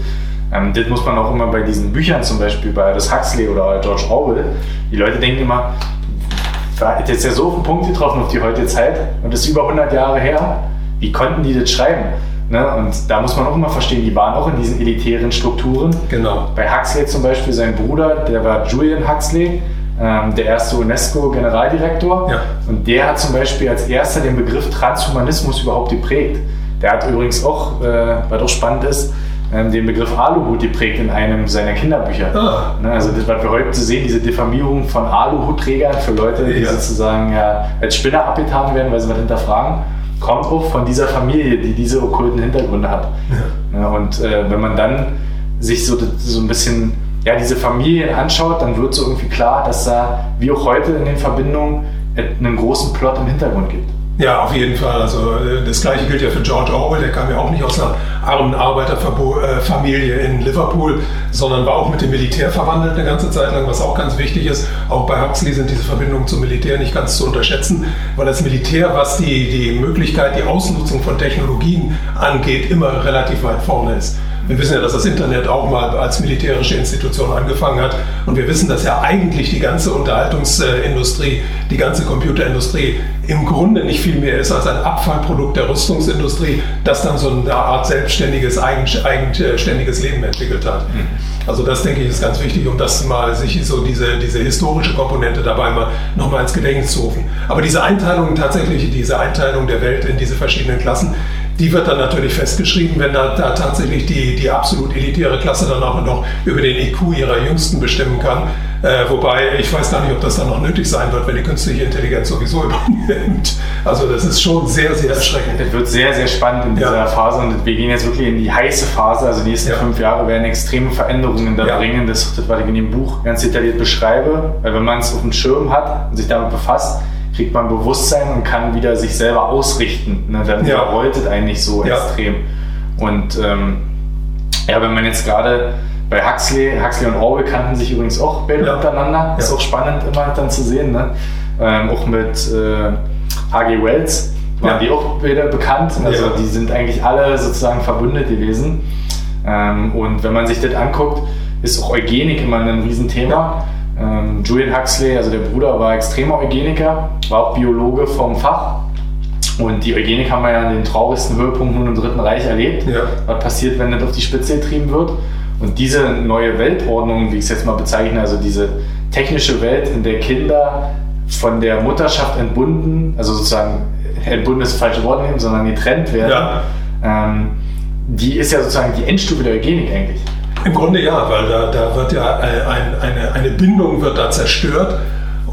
Ähm, das muss man auch immer bei diesen Büchern zum Beispiel, bei das Huxley oder George Orwell, die Leute denken immer, hat jetzt ja so auf den Punkt getroffen auf die heutige Zeit und das ist über 100 Jahre her. Wie konnten die das schreiben? Ne? Und da muss man auch immer verstehen, die waren auch in diesen elitären Strukturen. Genau. Bei Huxley zum Beispiel, sein Bruder, der war Julian Huxley, ähm, der erste UNESCO-Generaldirektor. Ja. Und der hat zum Beispiel als erster den Begriff Transhumanismus überhaupt geprägt. Der hat übrigens auch, äh, was auch spannend ist, ähm, den Begriff Aluhut geprägt in einem seiner Kinderbücher. Ah. Ne, also das, was wir heute sehen, diese Diffamierung von Aluhutträgern für Leute, die ja. sozusagen ja, als Spinner abgetan werden, weil sie was hinterfragen kommt auch von dieser Familie, die diese okkulten Hintergründe hat. Ja. Und äh, wenn man dann sich so, so ein bisschen ja, diese Familien anschaut, dann wird so irgendwie klar, dass da, wie auch heute in den Verbindungen, einen großen Plot im Hintergrund gibt. Ja, auf jeden Fall. Also äh, das gleiche gilt ja für George Orwell, der kam ja auch nicht aus einer armen Arbeiterfamilie in Liverpool, sondern war auch mit dem Militär verwandelt eine ganze Zeit lang, was auch ganz wichtig ist. Auch bei Huxley sind diese Verbindungen zum Militär nicht ganz zu unterschätzen, weil das Militär, was die, die Möglichkeit, die Ausnutzung von Technologien angeht, immer relativ weit vorne ist. Wir wissen ja, dass das Internet auch mal als militärische Institution angefangen hat. Und wir wissen, dass ja eigentlich die ganze Unterhaltungsindustrie, die ganze Computerindustrie im Grunde nicht viel mehr ist als ein Abfallprodukt der Rüstungsindustrie, das dann so eine Art selbstständiges, eigenständiges Leben entwickelt hat. Mhm. Also das denke ich ist ganz wichtig, um das mal sich so diese, diese historische Komponente dabei mal nochmal ins Gedächtnis zu rufen. Aber diese Einteilung tatsächlich, diese Einteilung der Welt in diese verschiedenen Klassen, die wird dann natürlich festgeschrieben, wenn da, da tatsächlich die, die absolut elitäre Klasse dann auch noch über den IQ ihrer Jüngsten bestimmen kann. Äh, wobei ich weiß gar nicht, ob das dann noch nötig sein wird, wenn die künstliche Intelligenz sowieso übernimmt. Also das ist schon sehr, sehr erschreckend. Es wird sehr, sehr spannend in dieser ja. Phase und wir gehen jetzt wirklich in die heiße Phase. Also die nächsten ja. fünf Jahre werden extreme Veränderungen da ja. bringen. Das, das, was ich in dem Buch ganz detailliert beschreibe. Weil wenn man es auf dem Schirm hat und sich damit befasst, kriegt man Bewusstsein und kann wieder sich selber ausrichten. Ne? Dann ja. überrollt eigentlich so ja. extrem. Und ähm, ja, wenn man jetzt gerade bei Huxley, Huxley und Orwell kannten sich übrigens auch beide ja. untereinander. Ist auch spannend immer dann zu sehen. Ne? Ähm, auch mit äh, H.G. Wells waren die auch beide bekannt. Also die sind eigentlich alle sozusagen verbündet gewesen. Ähm, und wenn man sich das anguckt, ist auch Eugenik immer ein Riesenthema. Ähm, Julian Huxley, also der Bruder, war extremer Eugeniker, war auch Biologe vom Fach. Und die Eugenik haben wir ja an den traurigsten Höhepunkten im Dritten Reich erlebt. Ja. Was passiert, wenn das auf die Spitze getrieben wird? Und diese neue Weltordnung, wie ich es jetzt mal bezeichne, also diese technische Welt, in der Kinder von der Mutterschaft entbunden, also sozusagen entbunden ist das falsche Wort nehmen, sondern getrennt werden, ja. ähm, die ist ja sozusagen die Endstufe der Eugenik eigentlich. Im Grunde ja, weil da, da wird ja ein, eine, eine Bindung wird da zerstört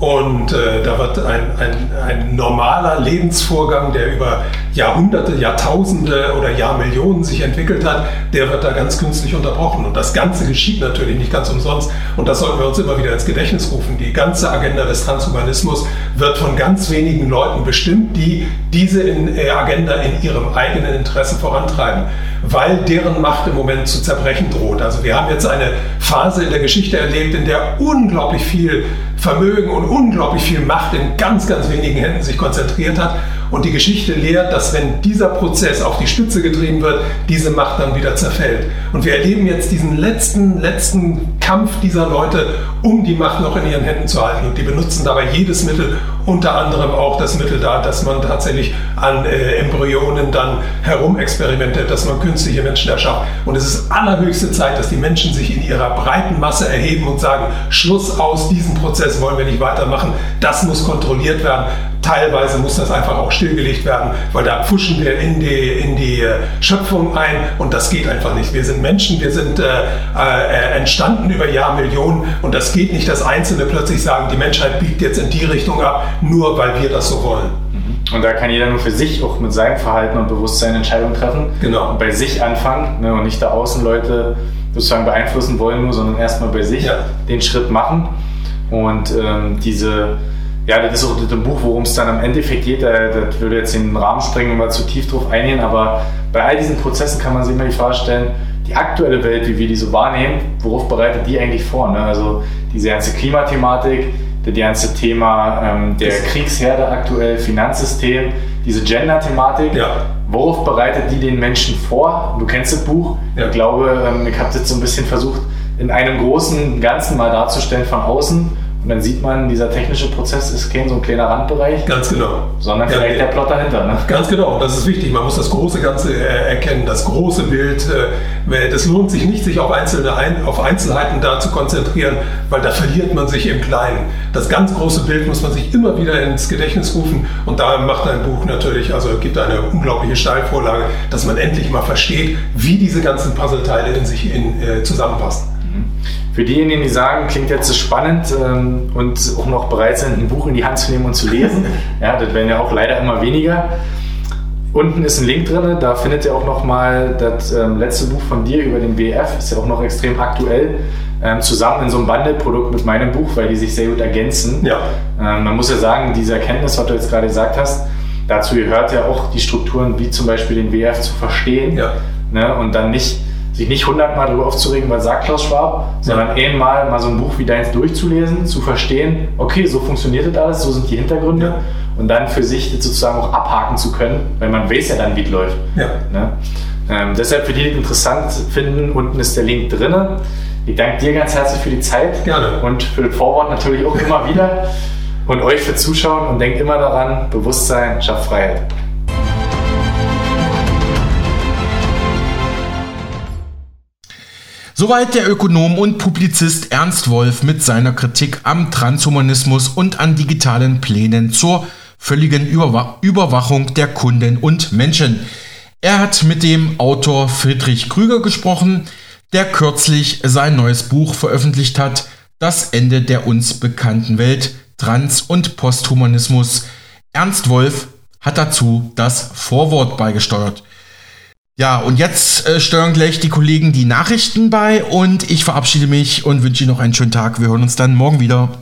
und äh, da wird ein, ein, ein normaler Lebensvorgang, der über Jahrhunderte, Jahrtausende oder Jahrmillionen sich entwickelt hat, der wird da ganz künstlich unterbrochen. Und das Ganze geschieht natürlich nicht ganz umsonst. Und das sollten wir uns immer wieder ins Gedächtnis rufen. Die ganze Agenda des Transhumanismus wird von ganz wenigen Leuten bestimmt, die diese in, äh, Agenda in ihrem eigenen Interesse vorantreiben, weil deren Macht im Moment zu zerbrechen droht. Also wir haben jetzt eine Phase in der Geschichte erlebt, in der unglaublich viel Vermögen und unglaublich viel Macht in ganz, ganz wenigen Händen sich konzentriert hat. Und die Geschichte lehrt, dass wenn dieser Prozess auf die Spitze getrieben wird, diese Macht dann wieder zerfällt. Und wir erleben jetzt diesen letzten, letzten Kampf dieser Leute, um die Macht noch in ihren Händen zu halten. Und die benutzen dabei jedes Mittel, unter anderem auch das Mittel da, dass man tatsächlich an äh, Embryonen dann herumexperimentiert, dass man künstliche Menschen erschafft. Und es ist allerhöchste Zeit, dass die Menschen sich in ihrer breiten Masse erheben und sagen, Schluss aus, diesen Prozess wollen wir nicht weitermachen, das muss kontrolliert werden. Teilweise muss das einfach auch stillgelegt werden, weil da pfuschen wir in die, in die äh, Schöpfung ein und das geht einfach nicht. Wir sind Menschen, wir sind äh, äh, entstanden über Jahrmillionen und das geht nicht, dass Einzelne plötzlich sagen, die Menschheit biegt jetzt in die Richtung ab, nur weil wir das so wollen. Mhm. Und da kann jeder nur für sich auch mit seinem Verhalten und Bewusstsein Entscheidungen treffen. Genau. Und bei sich anfangen ne, und nicht da außen Leute sozusagen beeinflussen wollen, nur, sondern erstmal bei sich ja. den Schritt machen. Und ähm, diese ja, das ist auch das Buch, worum es dann am Endeffekt geht. Das würde jetzt den Rahmen sprengen und mal zu tief drauf eingehen, aber bei all diesen Prozessen kann man sich immer die Frage stellen, die aktuelle Welt, wie wir die so wahrnehmen, worauf bereitet die eigentlich vor? Ne? Also diese ganze Klimathematik, das ganze Thema ähm, der Kriegsherde aktuell, Finanzsystem, diese Gender-Thematik, ja. worauf bereitet die den Menschen vor? Du kennst das Buch. Ja. Ich glaube, ähm, ich habe das so ein bisschen versucht, in einem großen Ganzen mal darzustellen von außen und dann sieht man, dieser technische Prozess ist kein so ein kleiner Randbereich. Ganz genau. Sondern ja, vielleicht der Plot dahinter. Ne? Ganz genau, das ist wichtig. Man muss das große Ganze äh, erkennen, das große Bild. Äh, das lohnt sich nicht, sich auf, einzelne Ein auf Einzelheiten da zu konzentrieren, weil da verliert man sich im Kleinen. Das ganz große Bild muss man sich immer wieder ins Gedächtnis rufen. Und da macht ein Buch natürlich, also gibt eine unglaubliche Steilvorlage, dass man endlich mal versteht, wie diese ganzen Puzzleteile in sich in, äh, zusammenpassen. Für diejenigen, die sagen, klingt jetzt spannend ähm, und auch noch bereit sind, ein Buch in die Hand zu nehmen und zu lesen, ja, das werden ja auch leider immer weniger. Unten ist ein Link drin, da findet ihr auch nochmal das ähm, letzte Buch von dir über den WF, ist ja auch noch extrem aktuell, ähm, zusammen in so einem Bundle-Produkt mit meinem Buch, weil die sich sehr gut ergänzen. Ja. Ähm, man muss ja sagen, diese Erkenntnis, was du jetzt gerade gesagt hast, dazu gehört ja auch die Strukturen, wie zum Beispiel den WF zu verstehen Ja. ne? und dann nicht sich nicht hundertmal darüber aufzuregen, was sagt Klaus Schwab, sondern einmal mal so ein Buch wie deins durchzulesen, zu verstehen, okay, so funktioniert das alles, so sind die Hintergründe Ja. und dann für sich das sozusagen auch abhaken zu können, weil man weiß ja dann, wie es läuft. Ja. Ne? Ähm, deshalb für die, die es interessant finden, unten ist der Link drin. Ich danke dir ganz herzlich für die Zeit Gerne. und für das Vorwort natürlich auch immer wieder und euch für Zuschauen und denkt immer daran, Bewusstsein schafft Freiheit. Soweit der Ökonom und Publizist Ernst Wolf mit seiner Kritik am Transhumanismus und an digitalen Plänen zur völligen Überwa Überwachung der Kunden und Menschen. Er hat mit dem Autor Friedrich Krüger gesprochen, der kürzlich sein neues Buch veröffentlicht hat, Das Ende der uns bekannten Welt, Trans- und Posthumanismus. Ernst Wolf hat dazu das Vorwort beigesteuert. Ja, und jetzt äh, steuern gleich die Kollegen die Nachrichten bei und ich verabschiede mich und wünsche Ihnen noch einen schönen Tag. Wir hören uns dann morgen wieder.